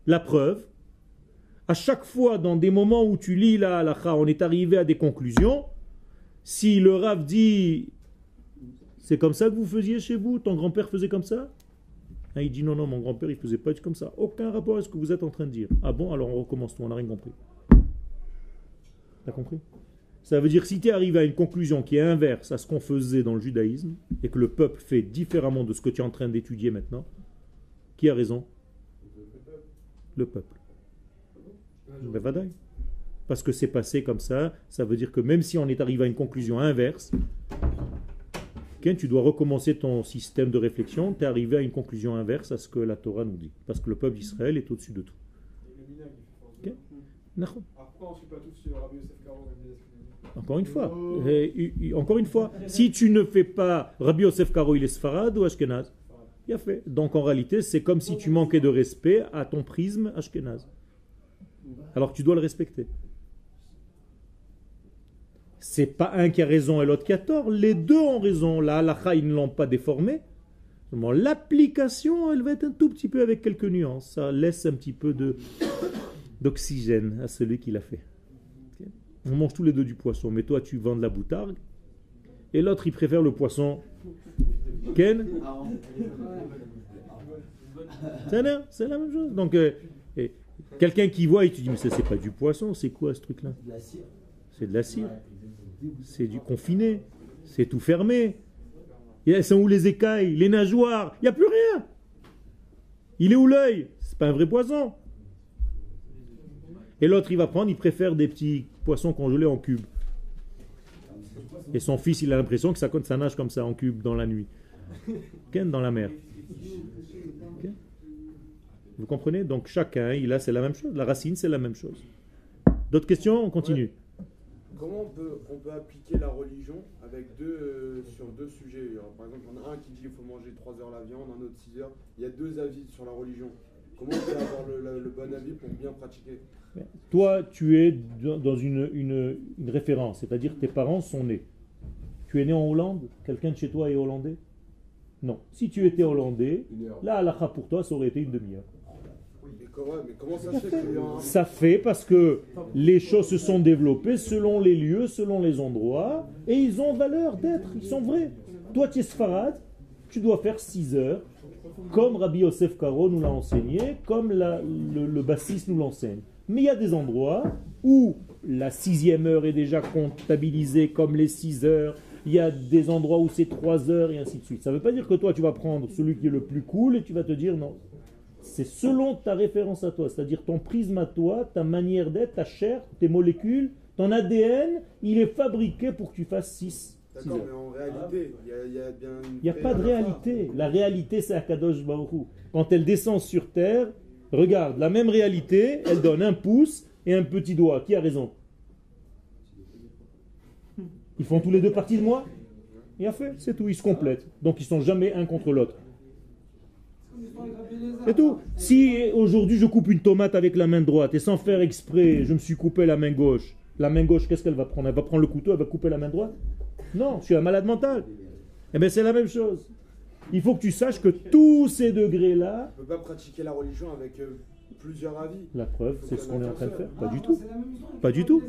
La preuve, à chaque fois dans des moments où tu lis la halakha, on est arrivé à des conclusions. Si le Rav dit c'est comme ça que vous faisiez chez vous, ton grand-père faisait comme ça Ah, Il dit non, non, mon grand-père il faisait pas comme ça. Aucun rapport à ce que vous êtes en train de dire. Ah bon, alors on recommence tout, on n'a rien compris. T'as compris? Ça veut dire si tu es arrivé à une conclusion qui est inverse à ce qu'on faisait dans le judaïsme et que le peuple fait différemment de ce que tu es en train d'étudier maintenant, qui a raison? Le peuple. Ben. Parce que c'est passé comme ça, ça veut dire que même si on est arrivé à une conclusion inverse, Ken, tu dois recommencer ton système de réflexion, tu es arrivé à une conclusion inverse à ce que la Torah nous dit. Parce que le peuple d'Israël est au-dessus de tout. Une fois, encore une fois, si tu ne fais pas Rabbi Yosef Karo, il est Sfarad ou Ashkenaz? Il a fait. Donc en réalité, c'est comme si tu manquais de respect à ton prisme Ashkenaz. Alors tu dois le respecter. C'est pas un qui a raison et l'autre qui a tort. Les deux ont raison. La halakha, ils ne l'ont pas déformé. L'application, elle va être un tout petit peu avec quelques nuances. Ça laisse un petit peu de d'oxygène à celui qui l'a fait. On mange tous les deux du poisson, mais toi tu vends de la boutargue, et l'autre il préfère le poisson. Ken C'est la- c'est la même chose. Donc, euh, quelqu'un qui voit et tu dis, mais ça c'est pas du poisson, c'est quoi ce truc-là? De la cire. C'est de la cire, c'est du confiné, c'est tout fermé. Elles sont où les écailles, les nageoires? Il n'y a plus rien. Il est où l'œil? C'est pas un vrai poisson. Et l'autre, il va prendre, il préfère des petits poissons congelés en cubes. Et son fils, il a l'impression que ça, ça nage comme ça en cube dans la nuit. Ken dans la mer. Vous comprenez? Donc chacun, il a, c'est la même chose. La racine, c'est la même chose. D'autres questions? On continue. Comment on peut, on peut appliquer la religion avec deux, euh, sur deux sujets? Alors, Par exemple, il y en a un qui dit qu'il faut manger 3 heures la viande, un autre 6 heures. Il y a deux avis sur la religion. Comment on peut avoir le, le- le bon avis pour bien pratiquer? Toi, tu es dans dans une, une- une référence, c'est-à-dire tes parents sont nés. Tu es né en Hollande? Quelqu'un de chez toi est hollandais? Non. Si tu étais hollandais, la halakha pour toi, ça aurait été une demi-heure. mais comment, mais comment ça fait parce que les choses se sont développées selon les lieux, selon les endroits, et ils ont valeur d'être, ils sont vrais. Toi, tu es Sfarad, tu dois faire 6 heures, comme Rabbi Yosef Karo nous l'a enseigné, comme la- le, le bassiste nous l'enseigne. Mais il y a des endroits où la sixième heure est déjà comptabilisée comme les 6 heures, il y a des endroits où c'est 3 heures, et ainsi de suite. Ça ne veut pas dire que toi, tu vas prendre celui qui est le plus cool et tu vas te dire non, c'est selon ta référence à toi, c'est-à-dire ton prisme à toi, ta manière d'être, ta chair, tes molécules, ton ADN, il est fabriqué pour que tu fasses 6 D'accord, mais en réalité, il y a, il y a bien Il n'y a pas de réalité. La réalité, c'est Akadosh Hu. Quand elle descend sur terre, regarde, la même réalité, elle donne un pouce et un petit doigt. Qui a raison? Ils font tous les deux partie de moi? Il a fait, c'est tout, ils se complètent. Donc ils sont jamais un contre l'autre. C'est tout. Si aujourd'hui je coupe une tomate avec la main droite et sans faire exprès, je me suis coupé la main gauche, la main gauche, qu'est-ce qu'elle va prendre? Elle va prendre le couteau, elle va couper la main droite? Non, je suis un malade mental. Eh bien, c'est la même chose. Il faut que tu saches que tous ces degrés-là, On ne peut pas pratiquer la religion avec euh, plusieurs avis. la preuve, c'est ce qu'on est en train de faire. Pas du tout. Pas du tout.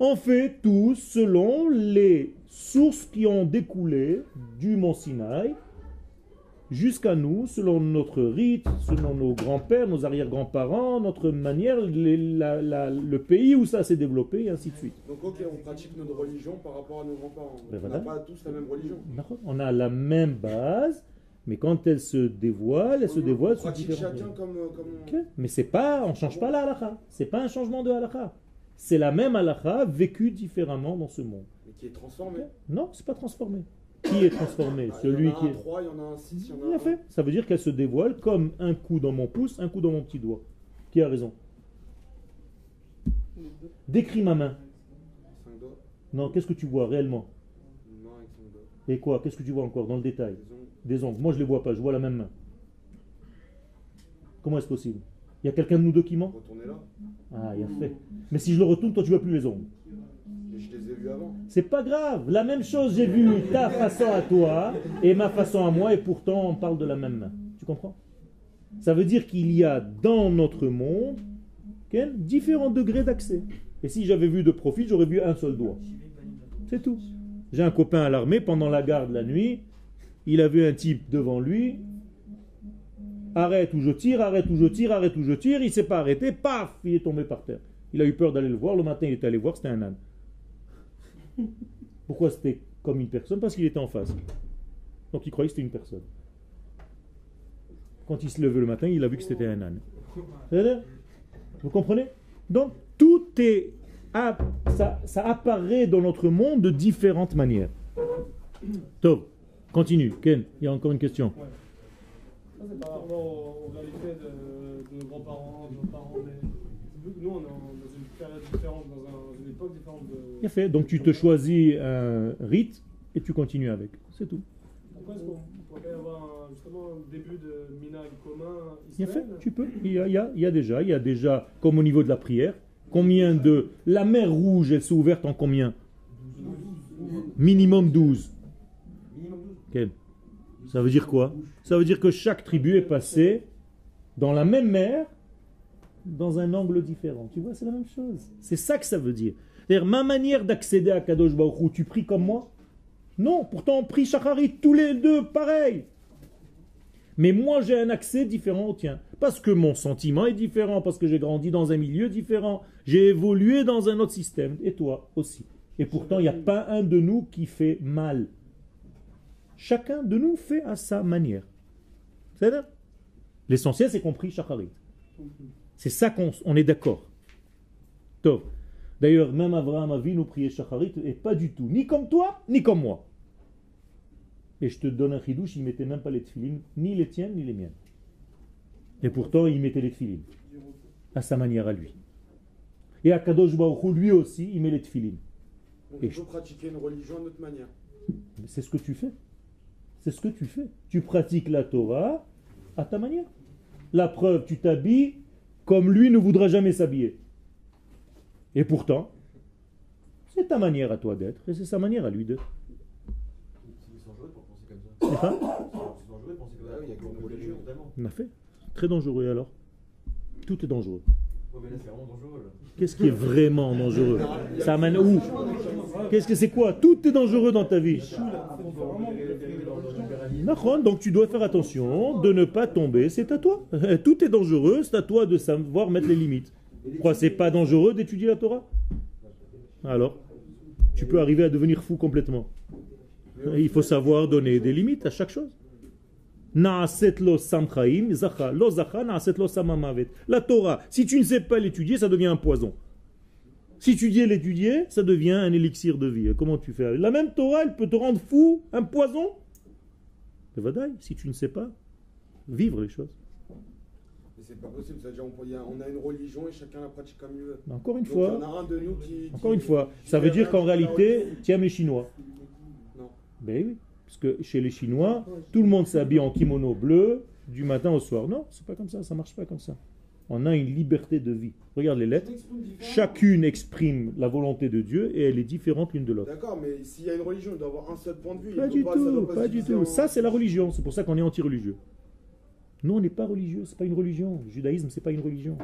On fait tout selon les sources qui ont découlé du mont Sinaï jusqu'à nous, selon notre rite, selon nos grands-pères, nos arrière-grands-parents, notre manière, les- la- la- le pays où ça s'est développé, et ainsi de suite. Donc ok, on pratique notre religion par rapport à nos grands-parents. Ben on n'a voilà. pas tous la même religion. On a la même base, mais quand elle se dévoile, elle se dévoile sous pratique différentes chacun comme, euh, comme Mais c'est pas, on change pas la halakha. C'est pas un changement de halakha. C'est la même halakha vécue différemment dans ce monde. Qui est transformé. Non, c'est pas transformé. Qui est transformé Ah, Celui il y en a qui un est. 3, il y en a un 6, il y en a Il un a fait. Ça veut dire qu'elle se dévoile comme un coup dans mon pouce, un coup dans mon petit doigt. Qui a raison? Décris ma main. 5 doigts. Non, qu'est-ce que tu vois réellement? Une main avec 5 doigts. Et quoi? Qu'est-ce que tu vois encore dans le détail? Des ongles. Moi, je les vois pas. Je vois la même main. Comment est-ce possible? Il y a quelqu'un de nous deux qui ment? Retournez là. Ah, il a fait. Mais si je le retourne, toi, tu vois plus les ongles. Je les ai vus avant. C'est pas grave. La même chose, j'ai vu ta façon à toi et ma façon à moi, et pourtant on parle de la même main. Tu comprends? Ça veut dire qu'il y a dans notre monde Ken, différents degrés d'accès. Et si j'avais vu de profil, j'aurais vu un seul doigt. C'est tout. J'ai un copain à l'armée, pendant la garde la nuit, il a vu un type devant lui. Arrête ou je tire, arrête ou je tire, arrête ou je tire. Il s'est pas arrêté, paf, il est tombé par terre. Il a eu peur d'aller le voir. Le matin, il est allé voir, c'était un âne. Pourquoi c'était comme une personne? Parce qu'il était en face. Donc il croyait que c'était une personne. Quand il se levait le matin, il a vu que c'était un âne. Vous comprenez? Donc tout est. Ça, apparaît dans notre monde de différentes manières. Top. Continue. Ken, il y a encore une question. C'est par rapport aux, réalités de, nos grands-parents, de nos parents. Nous, on est dans une période différente, Bien fait. Donc tu te choisis un rite et tu continues avec. C'est tout. Pourquoi est-ce qu'on pourrait avoir justement un début de minag commun Bien fait, tu peux. Il y, a, il, y a, il y a déjà, il y a déjà, comme au niveau de la prière, combien de... La mer rouge, elle s'est ouverte en combien? Minimum 12. Minimum 12. Quel Ça veut dire quoi? Ça veut dire que chaque tribu est passée dans la même mer, dans un angle différent. Tu vois, c'est la même chose. C'est ça que ça veut dire. C'est-à-dire, ma manière d'accéder à Kadosh Baruch tu pries comme moi? Non, pourtant on prie Shacharit tous les deux pareil. Mais moi j'ai un accès différent au tien. Parce que mon sentiment est différent, parce que j'ai grandi dans un milieu différent, j'ai évolué dans un autre système, et toi aussi. Et pourtant, il n'y a pas un de nous qui fait mal. Chacun de nous fait à sa manière. C'est ça? L'essentiel, c'est qu'on prie Shacharit. C'est ça qu'on on est d'accord. Top. D'ailleurs, même Abraham nous prier Shacharit, et pas du tout, ni comme toi, ni comme moi. Et je te donne un chidouche, il mettait même pas les tefilines, ni les tiennes, ni les miennes. Et pourtant, il mettait les tefilines, à sa manière à lui. Et à Kadosh Baruch lui aussi, il met les tefilines. Donc, Et il faut pratiquer une religion à notre manière. Mais C'est ce que tu fais. C'est ce que tu fais. Tu pratiques la Torah à ta manière. La preuve, tu t'habilles comme lui ne voudra jamais s'habiller. Et pourtant, c'est ta manière à toi d'être et c'est sa manière à lui d'être. C'est dangereux pour penser comme ça. C'est ça C'est dangereux de penser comme ça. Oui, il y a Pour que modérer religion. totalement. On a fait. Très dangereux alors? Tout est dangereux. Ouais, mais là, c'est vraiment dangereux. Là. Qu'est-ce qui est vraiment dangereux? Ça amène où? Qu'est-ce que c'est quoi? Tout est dangereux dans ta vie. Donc tu dois faire attention de ne pas tomber, c'est à toi. Tout est dangereux, c'est à toi de savoir mettre les limites. Quoi, c'est pas dangereux d'étudier la Torah? Alors Tu peux arriver à devenir fou complètement. Il faut savoir donner des limites à chaque chose. La Torah, si tu ne sais pas l'étudier, ça devient un poison. Si tu dis l'étudier, ça devient un élixir de vie. Comment tu fais? La même Torah, elle peut te rendre fou, un poison? Si tu ne sais pas vivre les choses. Mais c'est pas possible, c'est-à-dire on, il y a- on a une religion et chacun la pratique comme il veut. Encore une Donc, en fois, a un de nous qui. encore qui- une fois, ça veut dire qu'en réalité, tiens mes Chinois. Non. Ben oui, parce que chez les Chinois, tout le monde s'habille en kimono bleu du matin au soir. Non, c'est pas comme ça, ça marche pas comme ça. On a une liberté de vie. Regarde les lettres. Chacune exprime la volonté de Dieu et elle est différente l'une de l'autre. D'accord, mais s'il y a une religion, il doit avoir un seul point de vue. Pas du ça tout, pas du tout. Ça, c'est la religion. C'est pour ça qu'on est anti-religieux. Nous, on n'est pas religieux. C'est pas une religion. Le judaïsme, c'est pas une religion.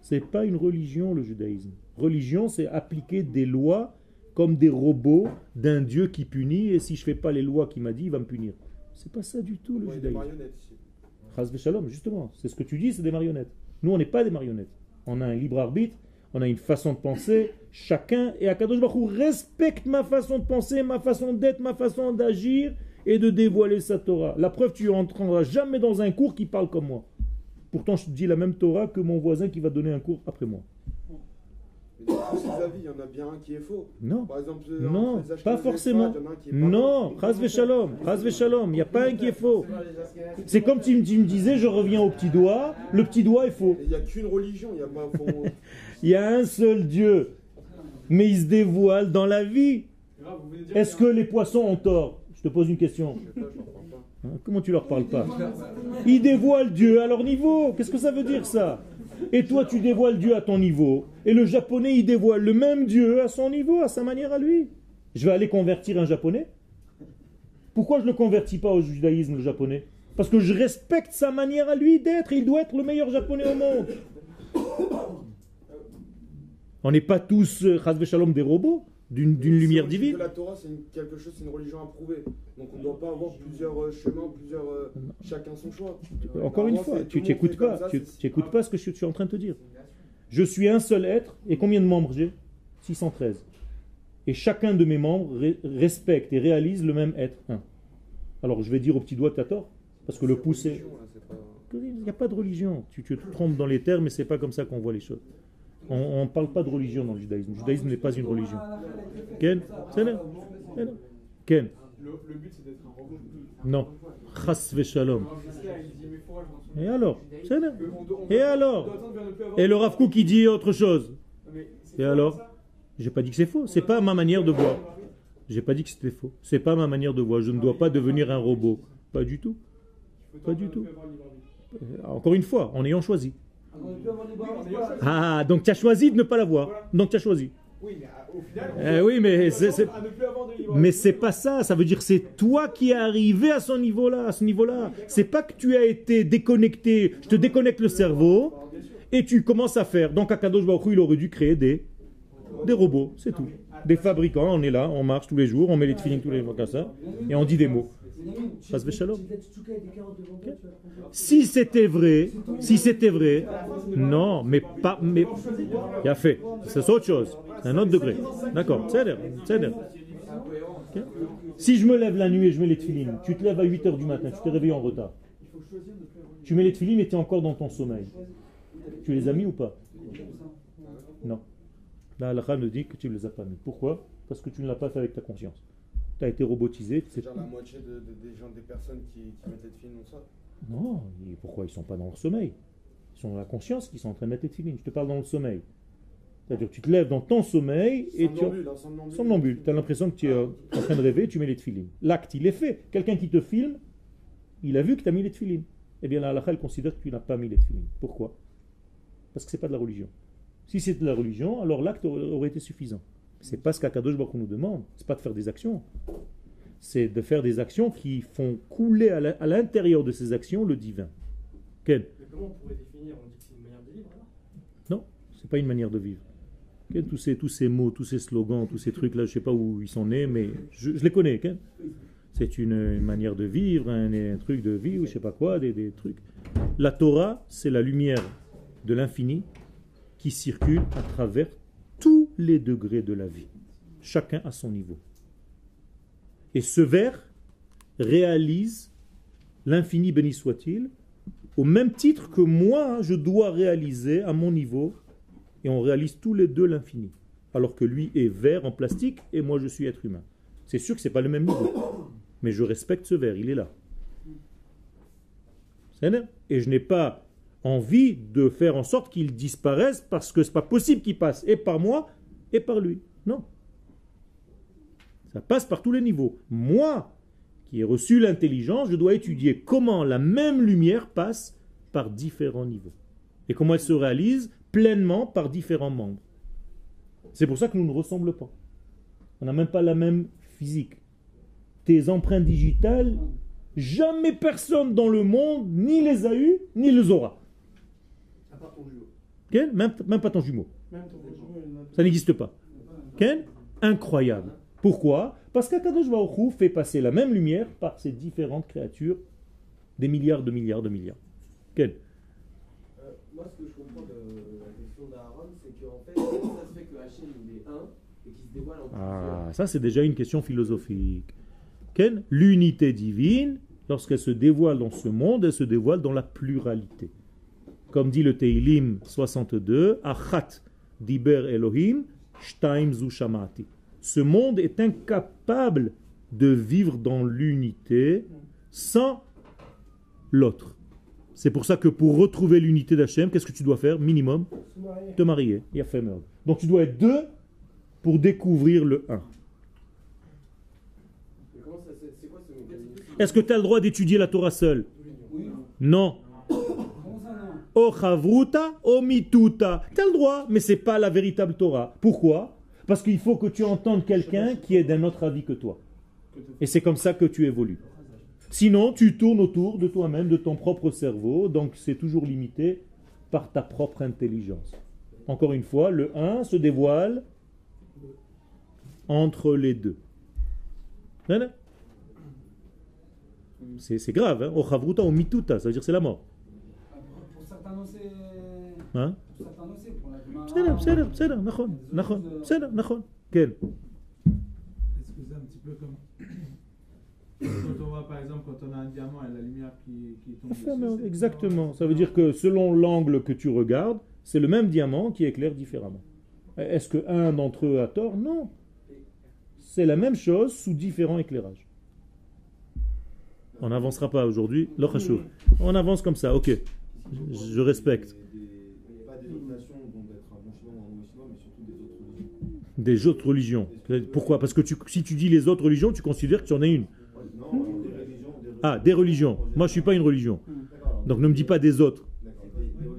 C'est pas une religion, le judaïsme. Religion, c'est appliquer des lois comme des robots d'un Dieu qui punit. Et si je fais pas les lois qu'il m'a dit, il va me punir. C'est pas ça du tout, le Ouais, des judaïsme. marionnettes ici. Chas v'shalom, justement. C'est ce que tu dis, c'est des marionnettes. Nous, on n'est pas des marionnettes. On a un libre arbitre, on a une façon de penser. Chacun, et Akadosh Baruch Hu respecte ma façon de penser, ma façon d'être, ma façon d'agir et de dévoiler sa Torah. La preuve, tu n'entreras jamais dans un cours qui parle comme moi. Pourtant, je te dis la même Torah que mon voisin qui va donner un cours après moi. Mais dans tous ces avis, il y en a bien un qui est faux. Non. Par exemple, Non, pas forcément. Sfarades, il y en a un qui est pas Non, v'shalom. Il n'y a pas un qui est faux. C'est comme tu me disais, je reviens au petit doigt, le petit doigt est faux. Il n'y a qu'une religion, il n'y a pas. faut- Il y a un seul Dieu, mais il se dévoile dans la vie. Est-ce que les poissons ont tort? Je te pose une question. Hein, Comment tu leur parles pas Ils dévoilent Dieu à leur niveau. Qu'est-ce que ça veut dire ça? Et toi, tu dévoiles Dieu à ton niveau. Et le japonais, il dévoile le même Dieu à son niveau, à sa manière à lui. Je vais aller convertir un japonais Pourquoi je ne le convertis pas au judaïsme, le japonais? Parce que je respecte sa manière à lui d'être. Il doit être le meilleur japonais au monde. On n'est pas tous, euh, chas v'shalom, des robots d'une lumière divine. que la Torah, c'est une- quelque chose, c'est une religion approuvée. Donc on ne doit pas avoir plusieurs euh, chemins, plusieurs. euh, chacun son choix. Encore une fois, tu n'écoutes pas, ça, tu n'écoutes pas ce que je suis en train de te dire. Je suis un seul être, et combien de membres j'ai? 613. Et chacun de mes membres re- respecte et réalise le même être. un. Alors je vais dire au petit doigt que tu as tort, parce que le pouce Il n'y a pas de religion. Tu, tu te trompes dans les termes, mais c'est pas comme ça qu'on voit les choses. On ne parle pas de religion dans le judaïsme. Le judaïsme n'est pas une religion. Ken Ken Le, but c'est d'être un robot. Non. Chas souviens. Et alors Et alors Et le Rav il dit autre chose. Et alors J'ai pas dit que c'est faux. C'est pas ma manière de voir. J'ai pas dit que c'était faux. C'est pas ma manière de voir. Je ne dois pas devenir un robot. Pas du tout. Pas du tout. Euh, Encore une fois, en ayant choisi. Oui, Ah, donc tu as choisi de ne pas l'avoir. Donc tu as choisi. Oui, Eh oui, mais libre Mais c'est pas ça, ça veut dire c'est toi qui es arrivé à ce niveau-là, à ce niveau-là. C'est pas que tu as été déconnecté, je te déconnecte le cerveau et tu commences à faire. Donc Akadosh Baruch il aurait dû créer des, des robots, c'est tout. Des fabricants, on est là, on marche tous les jours, on met les tefillin tous les jours comme ça et on dit des mots. Si c'était vrai, si c'était vrai, non, mais pas, mais, il a fait. C'est autre chose, un autre degré. D'accord, c'est c'est l'air. Ok Si je me lève la nuit et je mets les tefillin, tu te lèves à 8h du matin, tu t'es réveillé en retard. Tu mets les tefillin mais tu es encore dans ton sommeil. Tu les as mis ou pas? Non. La halakha nous dit que tu ne les as pas mis. Pourquoi? Parce que tu ne l'as pas fait avec ta conscience. Tu as été robotisé. C'est c'est genre la moitié de, de- des gens, des personnes qui, qui mettent les films ça. Non, et pourquoi ils sont pas dans leur sommeil? Ils sont dans la conscience qu'ils sont en train de mettre les tefillin. Je te parle dans le sommeil. C'est-à-dire que tu te lèves dans ton sommeil et tu... Somnambule, hein, somnambule. Somnambule. Tu as l'impression que tu es euh, en train de rêver, tu mets les tefillin. L'acte, il est fait. Quelqu'un qui te filme, il a vu que tu as mis les tefillin. Eh bien, la halakha, elle considère que tu n'as pas mis les tefillin. Pourquoi? Parce que c'est pas de la religion. Si c'était de la religion, alors l'acte aurait été suffisant. C'est pas ce qu'Akadosh Baruch nous demande. C'est pas de faire des actions. C'est de faire des actions qui font couler à l'intérieur de ces actions le divin. Quel Mais comment on pourrait définir? On dit que c'est une manière de vivre alors? Non, c'est pas une manière de vivre. Ok, tous, ces, tous ces mots, tous ces slogans, tous ces trucs-là, je sais pas où ils sont nés, mais je, je les connais. ok c'est une, une manière de vivre, un, un truc de vie, ou je sais pas quoi, des, des trucs. La Torah, c'est la lumière de l'infini qui circule à travers les degrés de la vie, chacun à son niveau. Et ce vers réalise l'infini béni soit-il, au même titre que moi, je dois réaliser à mon niveau, et on réalise tous les deux l'infini. Alors que lui est vert en plastique et moi je suis être humain. C'est sûr que c'est pas le même niveau. Mais je respecte ce verre, il est là. Et je n'ai pas envie de faire en sorte qu'il disparaisse parce que c'est pas possible qu'il passe et par moi et par lui. Non. Ça passe par tous les niveaux. Moi, qui ai reçu l'intelligence, je dois étudier comment la même lumière passe par différents niveaux. Et comment elle se réalise pleinement par différents membres. C'est pour ça que nous ne ressemblons pas. On n'a même pas la même physique. Tes empreintes digitales, jamais personne dans le monde ni les a eues, ni les aura. À part ton jumeau. Même pas ton jumeau. Ça n'existe pas. Quel Incroyable. Pourquoi? Parce qu'Akadosh Baruch Hu fait passer la même lumière par ces différentes créatures, des milliards de milliards de milliards. Quel Euh, moi, ce que je comprends de la question d'Aaron, c'est qu'en fait, comment ça se fait que Hachem il est un et qu'il se dévoile en Ah, ça c'est déjà une question philosophique. Quelle L'unité divine, lorsqu'elle se dévoile dans ce monde, elle se dévoile dans la pluralité. Comme dit le Teilim 62, Achat diber Elohim, shamati. Ce monde est incapable de vivre dans l'unité sans l'autre. C'est pour ça que pour retrouver l'unité d'Hachem, qu'est-ce que tu dois faire Minimum, te marier. Donc tu dois être deux pour découvrir le un. Est-ce que tu as le droit d'étudier la Torah seul? Non. O chavruta, o mituta. Tu le droit, mais c'est pas la véritable Torah. Pourquoi? Parce qu'il faut que tu entendes quelqu'un qui est d'un autre avis que toi. Et c'est comme ça que tu évolues. Sinon, tu tournes autour de toi-même, de ton propre cerveau, donc c'est toujours limité par ta propre intelligence. Encore une fois, le 1 se dévoile entre les deux. C'est grave, hein? O chavruta, mituta, ça veut dire c'est la mort. Pour certains noms, c'est. Hein? Pour certains noms, c'est pour la בסדר, בסדר, בסדר, נכון, נכון, בסדר, נכון, כן. Est-ce que c'est un petit peu comme. quand on voit par exemple, quand on a un diamant et la lumière qui, qui tombe. dessus, c'est- Exactement, ça veut dire que selon l'angle que tu regardes, c'est le même diamant qui éclaire différemment. Est-ce que un d'entre eux a tort Non. C'est la même chose sous différents éclairages. On n'avancera pas aujourd'hui. Lo chashuv. On avance comme ça, ok. Je, je respecte. Des, autres religions. Pourquoi? Parce que tu- si tu dis les autres religions, tu considères que tu en es une. Ah, des religions. Moi, je suis pas une religion. Donc ne me dis pas des autres.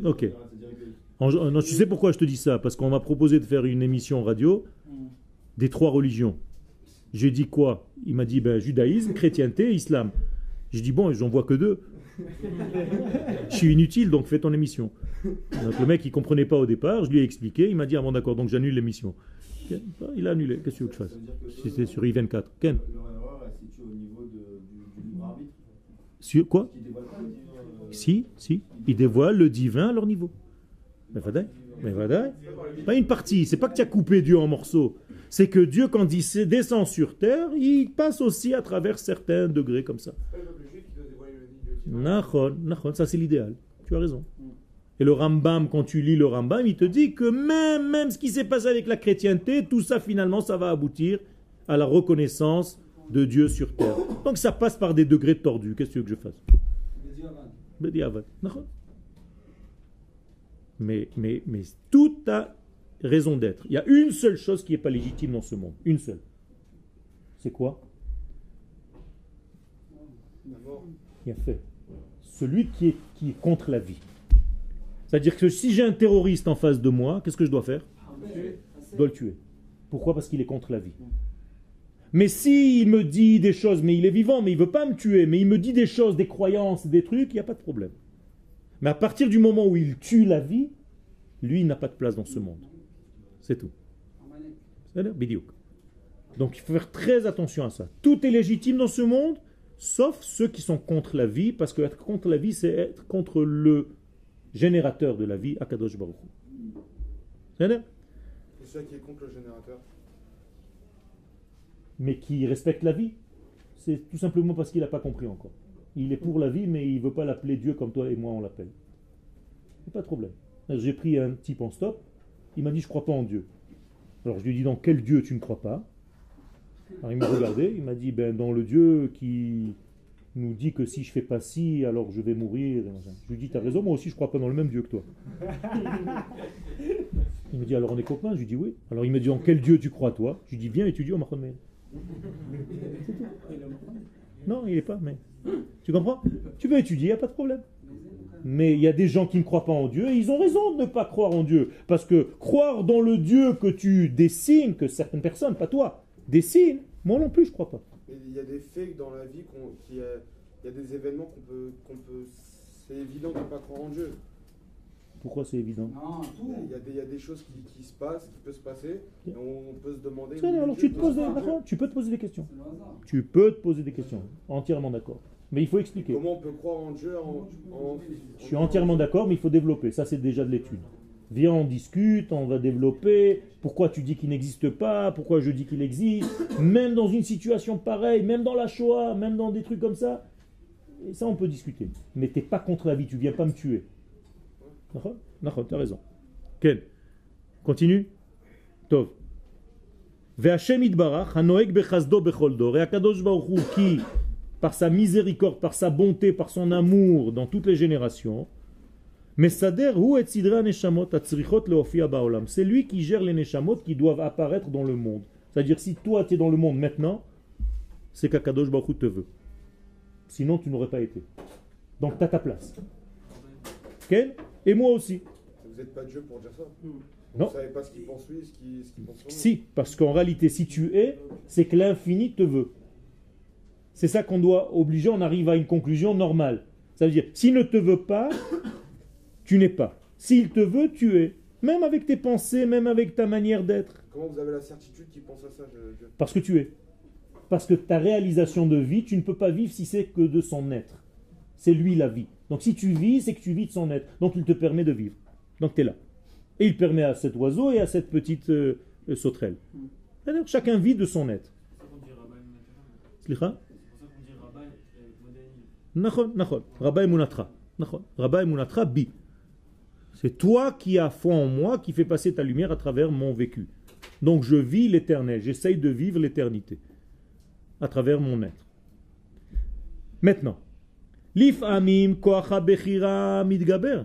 Ok. En- non, tu sais pourquoi je te dis ça? Parce qu'on m'a proposé de faire une émission radio des trois religions. J'ai dit quoi? Il m'a dit ben, judaïsme, chrétienté, islam. J'ai dit bon, j'en vois que deux. Je suis inutile, donc fais ton émission. Donc le mec, il comprenait pas au départ, je lui ai expliqué, il m'a dit ah bon d'accord, donc j'annule l'émission. Il a annulé, qu'est-ce que tu veux que je fasse? C'était sur I24. Ken, Leur erreur, elle se situe au niveau de- du, libre arbitre. sur quoi? Euh, Si, si, ils dévoilent le divin à leur niveau. Mais vadaï, mais vadaï. Pas une partie, c'est pas que tu as coupé Dieu en morceaux. C'est que Dieu, quand il descend sur terre, il passe aussi à travers certains degrés comme ça. Nachon, ça c'est l'idéal. Tu as raison. Et le Rambam, quand tu lis le Rambam, il te dit que même, ce qui s'est passé avec la chrétienté, tout ça finalement, ça va aboutir à la reconnaissance de Dieu sur terre. Donc ça passe par des degrés tordus. Qu'est-ce que tu veux que je fasse? Mais, mais, mais tout a raison d'être. Il y a une seule chose qui n'est pas légitime dans ce monde. Une seule. C'est quoi? Bien fait. Celui qui est, qui est contre la vie. C'est-à-dire que si j'ai un terroriste en face de moi, qu'est-ce que je dois faire? Je dois le tuer. Pourquoi? Parce qu'il est contre la vie. Mais s'il me dit des choses, mais il est vivant, mais il veut pas me tuer, mais il me dit des choses, des croyances, des trucs, il n'y a pas de problème. Mais à partir du moment où il tue la vie, lui, il n'a pas de place dans ce monde. C'est tout. Donc il faut faire très attention à ça. Tout est légitime dans ce monde, sauf ceux qui sont contre la vie, parce que être contre la vie, c'est être contre le générateur de la vie, Akadosh Baruch Hu. C'est-à-dire Et celui qui est contre le générateur. mais qui respecte la vie, c'est tout simplement parce qu'il n'a pas compris encore. Il est pour la vie, mais il ne veut pas l'appeler Dieu comme toi et moi on l'appelle. Pas de problème. J'ai pris un type en stop, il m'a dit je ne crois pas en Dieu. Alors je lui ai dit dans quel Dieu tu ne crois pas? Alors il m'a regardé, il m'a dit ben dans le Dieu qui nous dit que si je fais pas ci, alors je vais mourir. Je lui dit, t'as raison, moi aussi je crois pas dans le même Dieu que toi. Il me dit, alors on est copains? Je lui dis oui. Alors il me dit, en quel Dieu tu crois toi? Je lui dis, viens étudier au Mahon Meir. Non, il est pas, mais. Tu comprends? Tu veux étudier, il n'y a pas de problème. Mais il y a des gens qui ne croient pas en Dieu et ils ont raison de ne pas croire en Dieu. Parce que croire dans le Dieu que tu dessines, que certaines personnes, pas toi, dessinent, moi non plus je crois pas. Il y a des faits dans la vie euh, il y a des événements qu'on peut, qu'on peut, c'est évident de ne pas croire en Dieu. Pourquoi c'est évident? Non, Il y a- tout. il y, a des- il y a des choses qui, qui se passent, qui peuvent se passer, et on, peut se demander. Très bien, où alors tu te poses des, peux te poser des questions. Tu peux te poser des questions. Entièrement d'accord. Mais il faut expliquer. Comment on peut croire en Dieu en, en- Je suis entièrement d'accord, mais il faut développer. Ça, c'est déjà de l'étude. Viens, on discute, on va développer. Pourquoi tu dis qu'il n'existe pas? Pourquoi je dis qu'il existe? Même dans une situation pareille, même dans la Shoah, même dans des trucs comme ça. Et ça, on peut discuter. Mais t'es pas contre la vie, tu viens pas me tuer. D'accord? D'accord, t'as raison. Ken, continue. Tov. Ve'Hashem itbarach, hanoeg bechazdo bechol dor. Et Akadosh qui, par sa miséricorde, par sa bonté, par son amour dans toutes les générations, C'est lui qui gère les neshamot qui doivent apparaître dans le monde. C'est-à-dire, si toi, tu es dans le monde maintenant, c'est qu'Akadosh Baruch te veut. Sinon, tu n'aurais pas été. Donc, tu as ta place. Ken? Et moi aussi. Vous n'êtes pas Dieu pour dire ça? Non. Vous ne savez pas ce qu'il pense lui, ce qu'il pense. Si, parce qu'en réalité, si tu es, c'est que l'infini te veut. C'est ça qu'on doit obliger, on arrive à une conclusion normale. Ça veut dire, s'il ne te veut pas, tu n'es pas. S'il te veut, tu es. Même avec tes pensées, même avec ta manière d'être. Comment vous avez la certitude qu'il pense à ça, je- Parce que tu es. Parce que ta réalisation de vie, tu ne peux pas vivre si c'est que de son être. C'est lui la vie. Donc si tu vis, c'est que tu vis de son être. Donc il te permet de vivre. Donc tu es là. Et il permet à cet oiseau et à cette petite euh, euh, sauterelle. C'est-à-dire que chacun vit de son être. Slicha Nachon, nachon. Rabba. Nachon. Rabba Emunatra bi. C'est toi qui as foi en moi, qui fait passer ta lumière à travers mon vécu. Donc je vis l'éternel, j'essaye de vivre l'éternité à travers mon être. Maintenant, Lif amim bechira midgaber.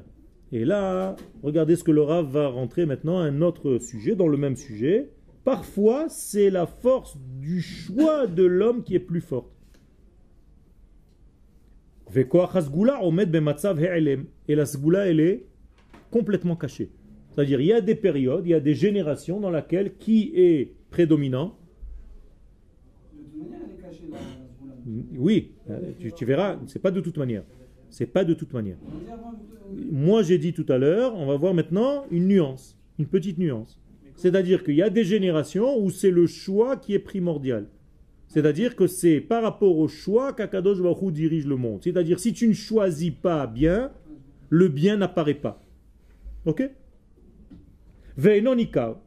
Et là, regardez ce que le Rav va rentrer maintenant, un autre sujet, dans le même sujet. Parfois, c'est la force du choix de l'homme qui est plus forte. Et la sgula, elle est complètement cachée. C'est-à-dire, il y a des périodes, il y a des générations dans lesquelles qui est prédominant? De toute manière, elle est cachée là, la Zgoula. Oui, euh, tu, tu verras, c'est pas de toute manière. C'est pas de toute manière. Moi, j'ai dit tout à l'heure, on va voir maintenant une nuance, une petite nuance. C'est-à-dire qu'il y a des générations où c'est le choix qui est primordial. C'est-à-dire que c'est par rapport au choix qu'Akadosh Baruch dirige le monde. C'est-à-dire si tu ne choisis pas bien, le bien n'apparaît pas. Ok? Ve'enon ikav.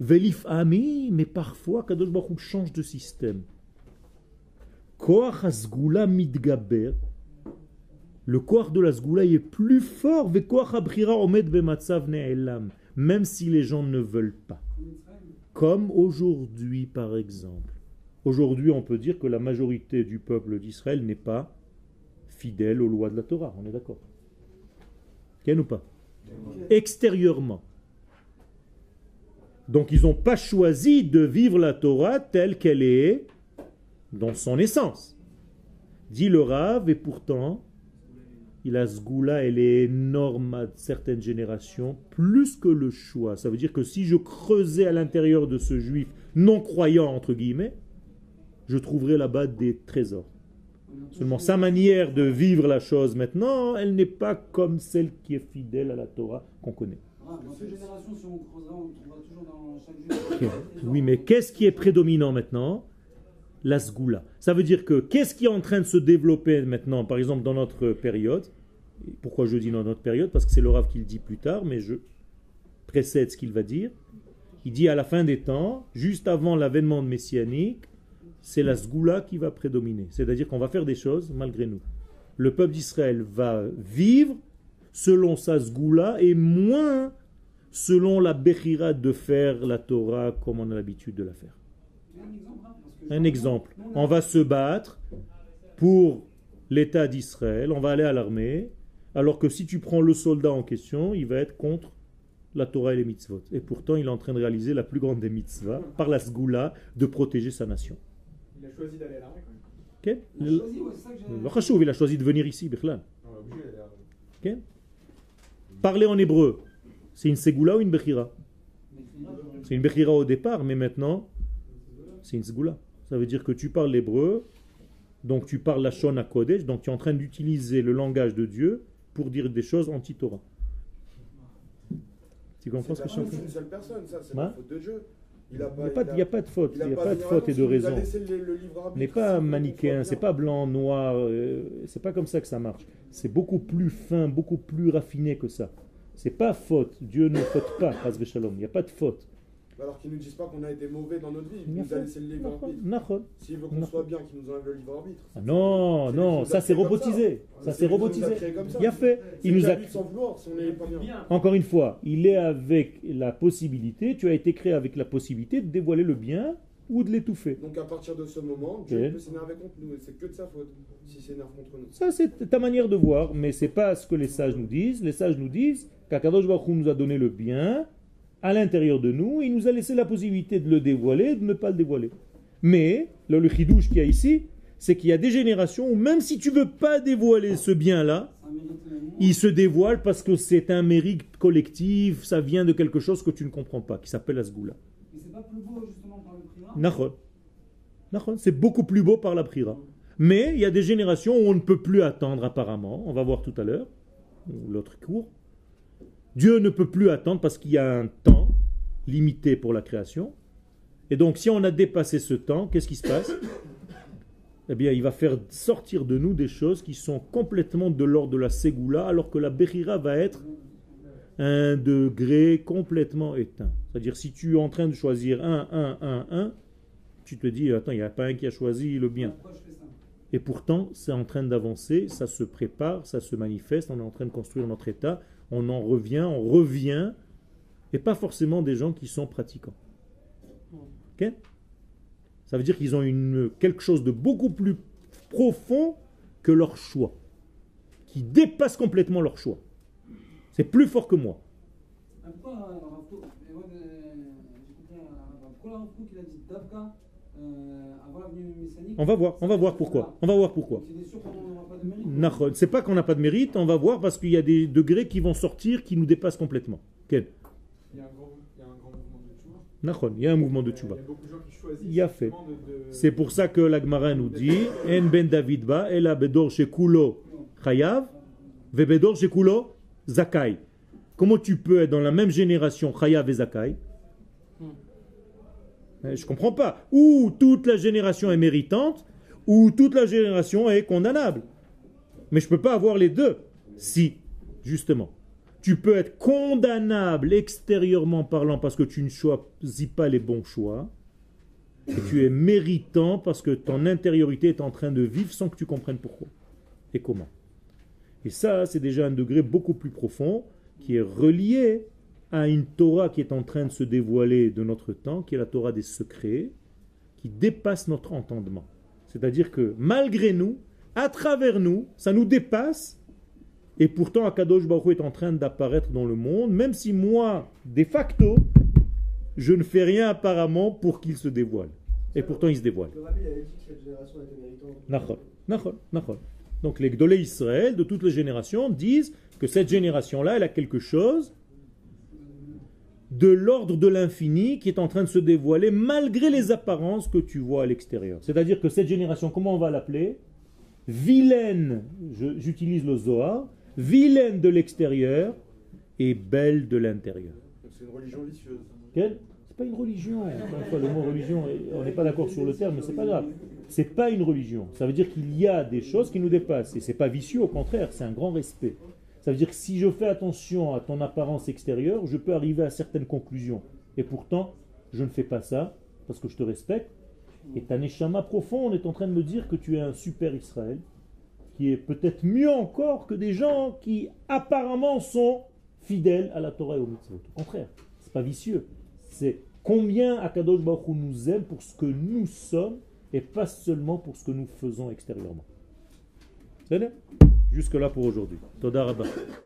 Ve'lif'ami, mais parfois Akadosh Baruch change de système. Koach hasgula mitgaber. Le koach de la sgoula il est plus fort. Ve'koach abrira omed bematzav ne'elam. Même si les gens ne veulent pas. Comme aujourd'hui, par exemple. Aujourd'hui, on peut dire que la majorité du peuple d'Israël n'est pas fidèle aux lois de la Torah. On est d'accord? Ou pas? Extérieurement. Donc, ils n'ont pas choisi de vivre la Torah telle qu'elle est dans son essence. Dit le Rav, et pourtant, la sgoula, elle est énorme à certaines générations, plus que le choix. Ça veut dire que si je creusais à l'intérieur de ce juif non-croyant, entre guillemets, je trouverais là-bas des trésors. Seulement sa manière de vivre la chose maintenant, elle n'est pas comme celle qui est fidèle à la Torah qu'on connaît. ah, dans cette génération, si on creusera, on trouvera toujours dans chaque juif. Ok. Oui, mais qu'est-ce qui est prédominant maintenant? La sgoula. Ça veut dire que qu'est-ce qui est en train de se développer maintenant, par exemple dans notre période? Pourquoi je dis dans notre période? Parce que c'est le Rav qui le dit plus tard, mais je précède ce qu'il va dire. Il dit à la fin des temps, juste avant l'avènement messianique, c'est la sgoula qui va prédominer. C'est-à-dire qu'on va faire des choses malgré nous. Le peuple d'Israël va vivre selon sa sgoula et moins selon la bechira de faire la Torah comme on a l'habitude de la faire. Un exemple. On va se battre pour l'État d'Israël, on va aller à l'armée, alors que si tu prends le soldat en question, il va être contre la Torah et les mitzvot. Et pourtant, il est en train de réaliser la plus grande des mitzvahs, par la sgoula, de protéger sa nation. Il a choisi d'aller à l'armée quand même. C'est il a choisi de venir ici, Bichlan. On est obligé d'aller à l'armée. Ok Parler en hébreu, c'est une ségoula ou une bechira? C'est une bechira au départ, mais maintenant, c'est une ségoula. Ça veut dire que tu parles l'hébreu, donc tu parles la Shon à Kodesh, donc tu es en train d'utiliser le langage de Dieu pour dire des choses anti-Torah. Tu comprends ce que je suis en C'est train de une dire seule personne, ça, c'est Ouais. la faute de Dieu. Il n'y a, pas de- il y a pas de faute, il n'y a pas de faute et de raison. n'est pas manichéen, c'est pas blanc, noir, euh, c'est pas comme ça que ça marche. C'est beaucoup plus fin, beaucoup plus raffiné que ça. C'est pas faute. Dieu ne faute pas. Il n'y a pas de faute. Alors qu'ils ne nous disent pas qu'on a été mauvais dans notre vie, il nous a laissé le libre arbitre. S'il veut qu'on soit bien, qu'il nous enlève le libre arbitre. Non, non, ça c'est robotisé. Ça C'est robotisé. Il a fait. Il nous a. lui de s'en vouloir si on n'est pas bien. Encore une fois, il est avec la possibilité, tu as été créé avec la possibilité de dévoiler le bien ou de l'étouffer. Donc à partir de ce moment. Dieu peut s'énerver contre nous et c'est que de sa faute s'il s'énerve contre nous. Ça, c'est ta manière de voir, mais c'est pas ce que les sages nous disent. Les sages nous disent qu'Akadosh Baruch Hu nous a donné le bien à l'intérieur de nous, il nous a laissé la possibilité de le dévoiler et de ne pas le dévoiler. Mais, le, le chidouche qu'il y a ici, c'est qu'il y a des générations où même si tu veux pas dévoiler ce bien-là, il se dévoile parce que c'est un mérite collectif, ça vient de quelque chose que tu ne comprends pas, qui s'appelle la sgoula. Mais c'est pas plus beau justement par le C'est beaucoup plus beau par la prira. Mais il y a des générations où on ne peut plus attendre apparemment. On va voir tout à l'heure, l'autre cours. Dieu ne peut plus attendre parce qu'il y a un temps limité pour la création. Et donc si on a dépassé ce temps, qu'est-ce qui se passe Eh bien, il va faire sortir de nous des choses qui sont complètement de l'ordre de la ségoula, alors que la Bechira va être un degré complètement éteint. C'est-à-dire, si tu es en train de choisir un, un, un, un, tu te dis, attends, il n'y a pas un qui a choisi le bien. Et pourtant, c'est en train d'avancer, ça se prépare, ça se manifeste, on est en train de construire notre état, on en revient, on revient, et pas forcément des gens qui sont pratiquants. Ok? Ça veut dire qu'ils ont une, quelque chose de beaucoup plus profond que leur choix, qui dépasse complètement leur choix. C'est plus fort que moi. Euh, On va voir, on va voir pourquoi. On va voir pourquoi. C'est pas qu'on n'a pas de mérite, on va voir parce qu'il y a des degrés qui vont sortir qui nous dépassent complètement. Quel Il y a un grand, mouvement de il y a un mouvement de tchouva. Il y a beaucoup de gens qui choisissent. Il y a fait. justement de- de- C'est pour ça que la Gemara nous dit En ben David ba, ela bedor shekulo chayav, ve bedor shekulo zakai. Comment tu peux être dans la même génération chayav et zakai? Euh, Je comprends pas. Ou toute la génération est méritante, ou toute la génération est condamnable. Mais je peux pas avoir les deux. Si, justement. Tu peux être condamnable extérieurement parlant parce que tu ne choisis pas les bons choix. Et tu es méritant parce que ton intériorité est en train de vivre sans que tu comprennes pourquoi et comment. Et ça, c'est déjà un degré beaucoup plus profond qui est relié à une Torah qui est en train de se dévoiler de notre temps, qui est la Torah des secrets, qui dépasse notre entendement. C'est-à-dire que malgré nous, à travers nous, ça nous dépasse, et pourtant Akadosh Baruch est en train d'apparaître dans le monde, même si moi, de facto, je ne fais rien apparemment pour qu'il se dévoile. Et pourtant il se dévoile. Donc les Gdolé Israël de toutes les générations disent que cette génération-là, elle a quelque chose de l'ordre de l'infini qui est en train de se dévoiler malgré les apparences que tu vois à l'extérieur. C'est-à-dire que cette génération, comment on va l'appeler? Vilaine, j'utilise le Zohar, vilaine de l'extérieur et belle de l'intérieur. C'est une religion vicieuse. Quelle? C'est pas une religion. Encore une fois, le mot religion, on n'est pas d'accord sur le terme, mais c'est pas grave. C'est pas une religion. Ça veut dire qu'il y a des choses qui nous dépassent. Et c'est pas vicieux, au contraire, c'est un grand respect. Ça veut dire que si je fais attention à ton apparence extérieure, je peux arriver à certaines conclusions. Et pourtant, je ne fais pas ça parce que je te respecte. Et ta neshama profonde est en train de me dire que tu es un super Israël, qui est peut-être mieux encore que des gens qui apparemment sont fidèles à la Torah et au mitzvot. Au contraire, c'est pas vicieux. C'est combien Akadosh Baruch nous aime pour ce que nous sommes et pas seulement pour ce que nous faisons extérieurement. C'est Jusque là pour aujourd'hui. Toda Rabba.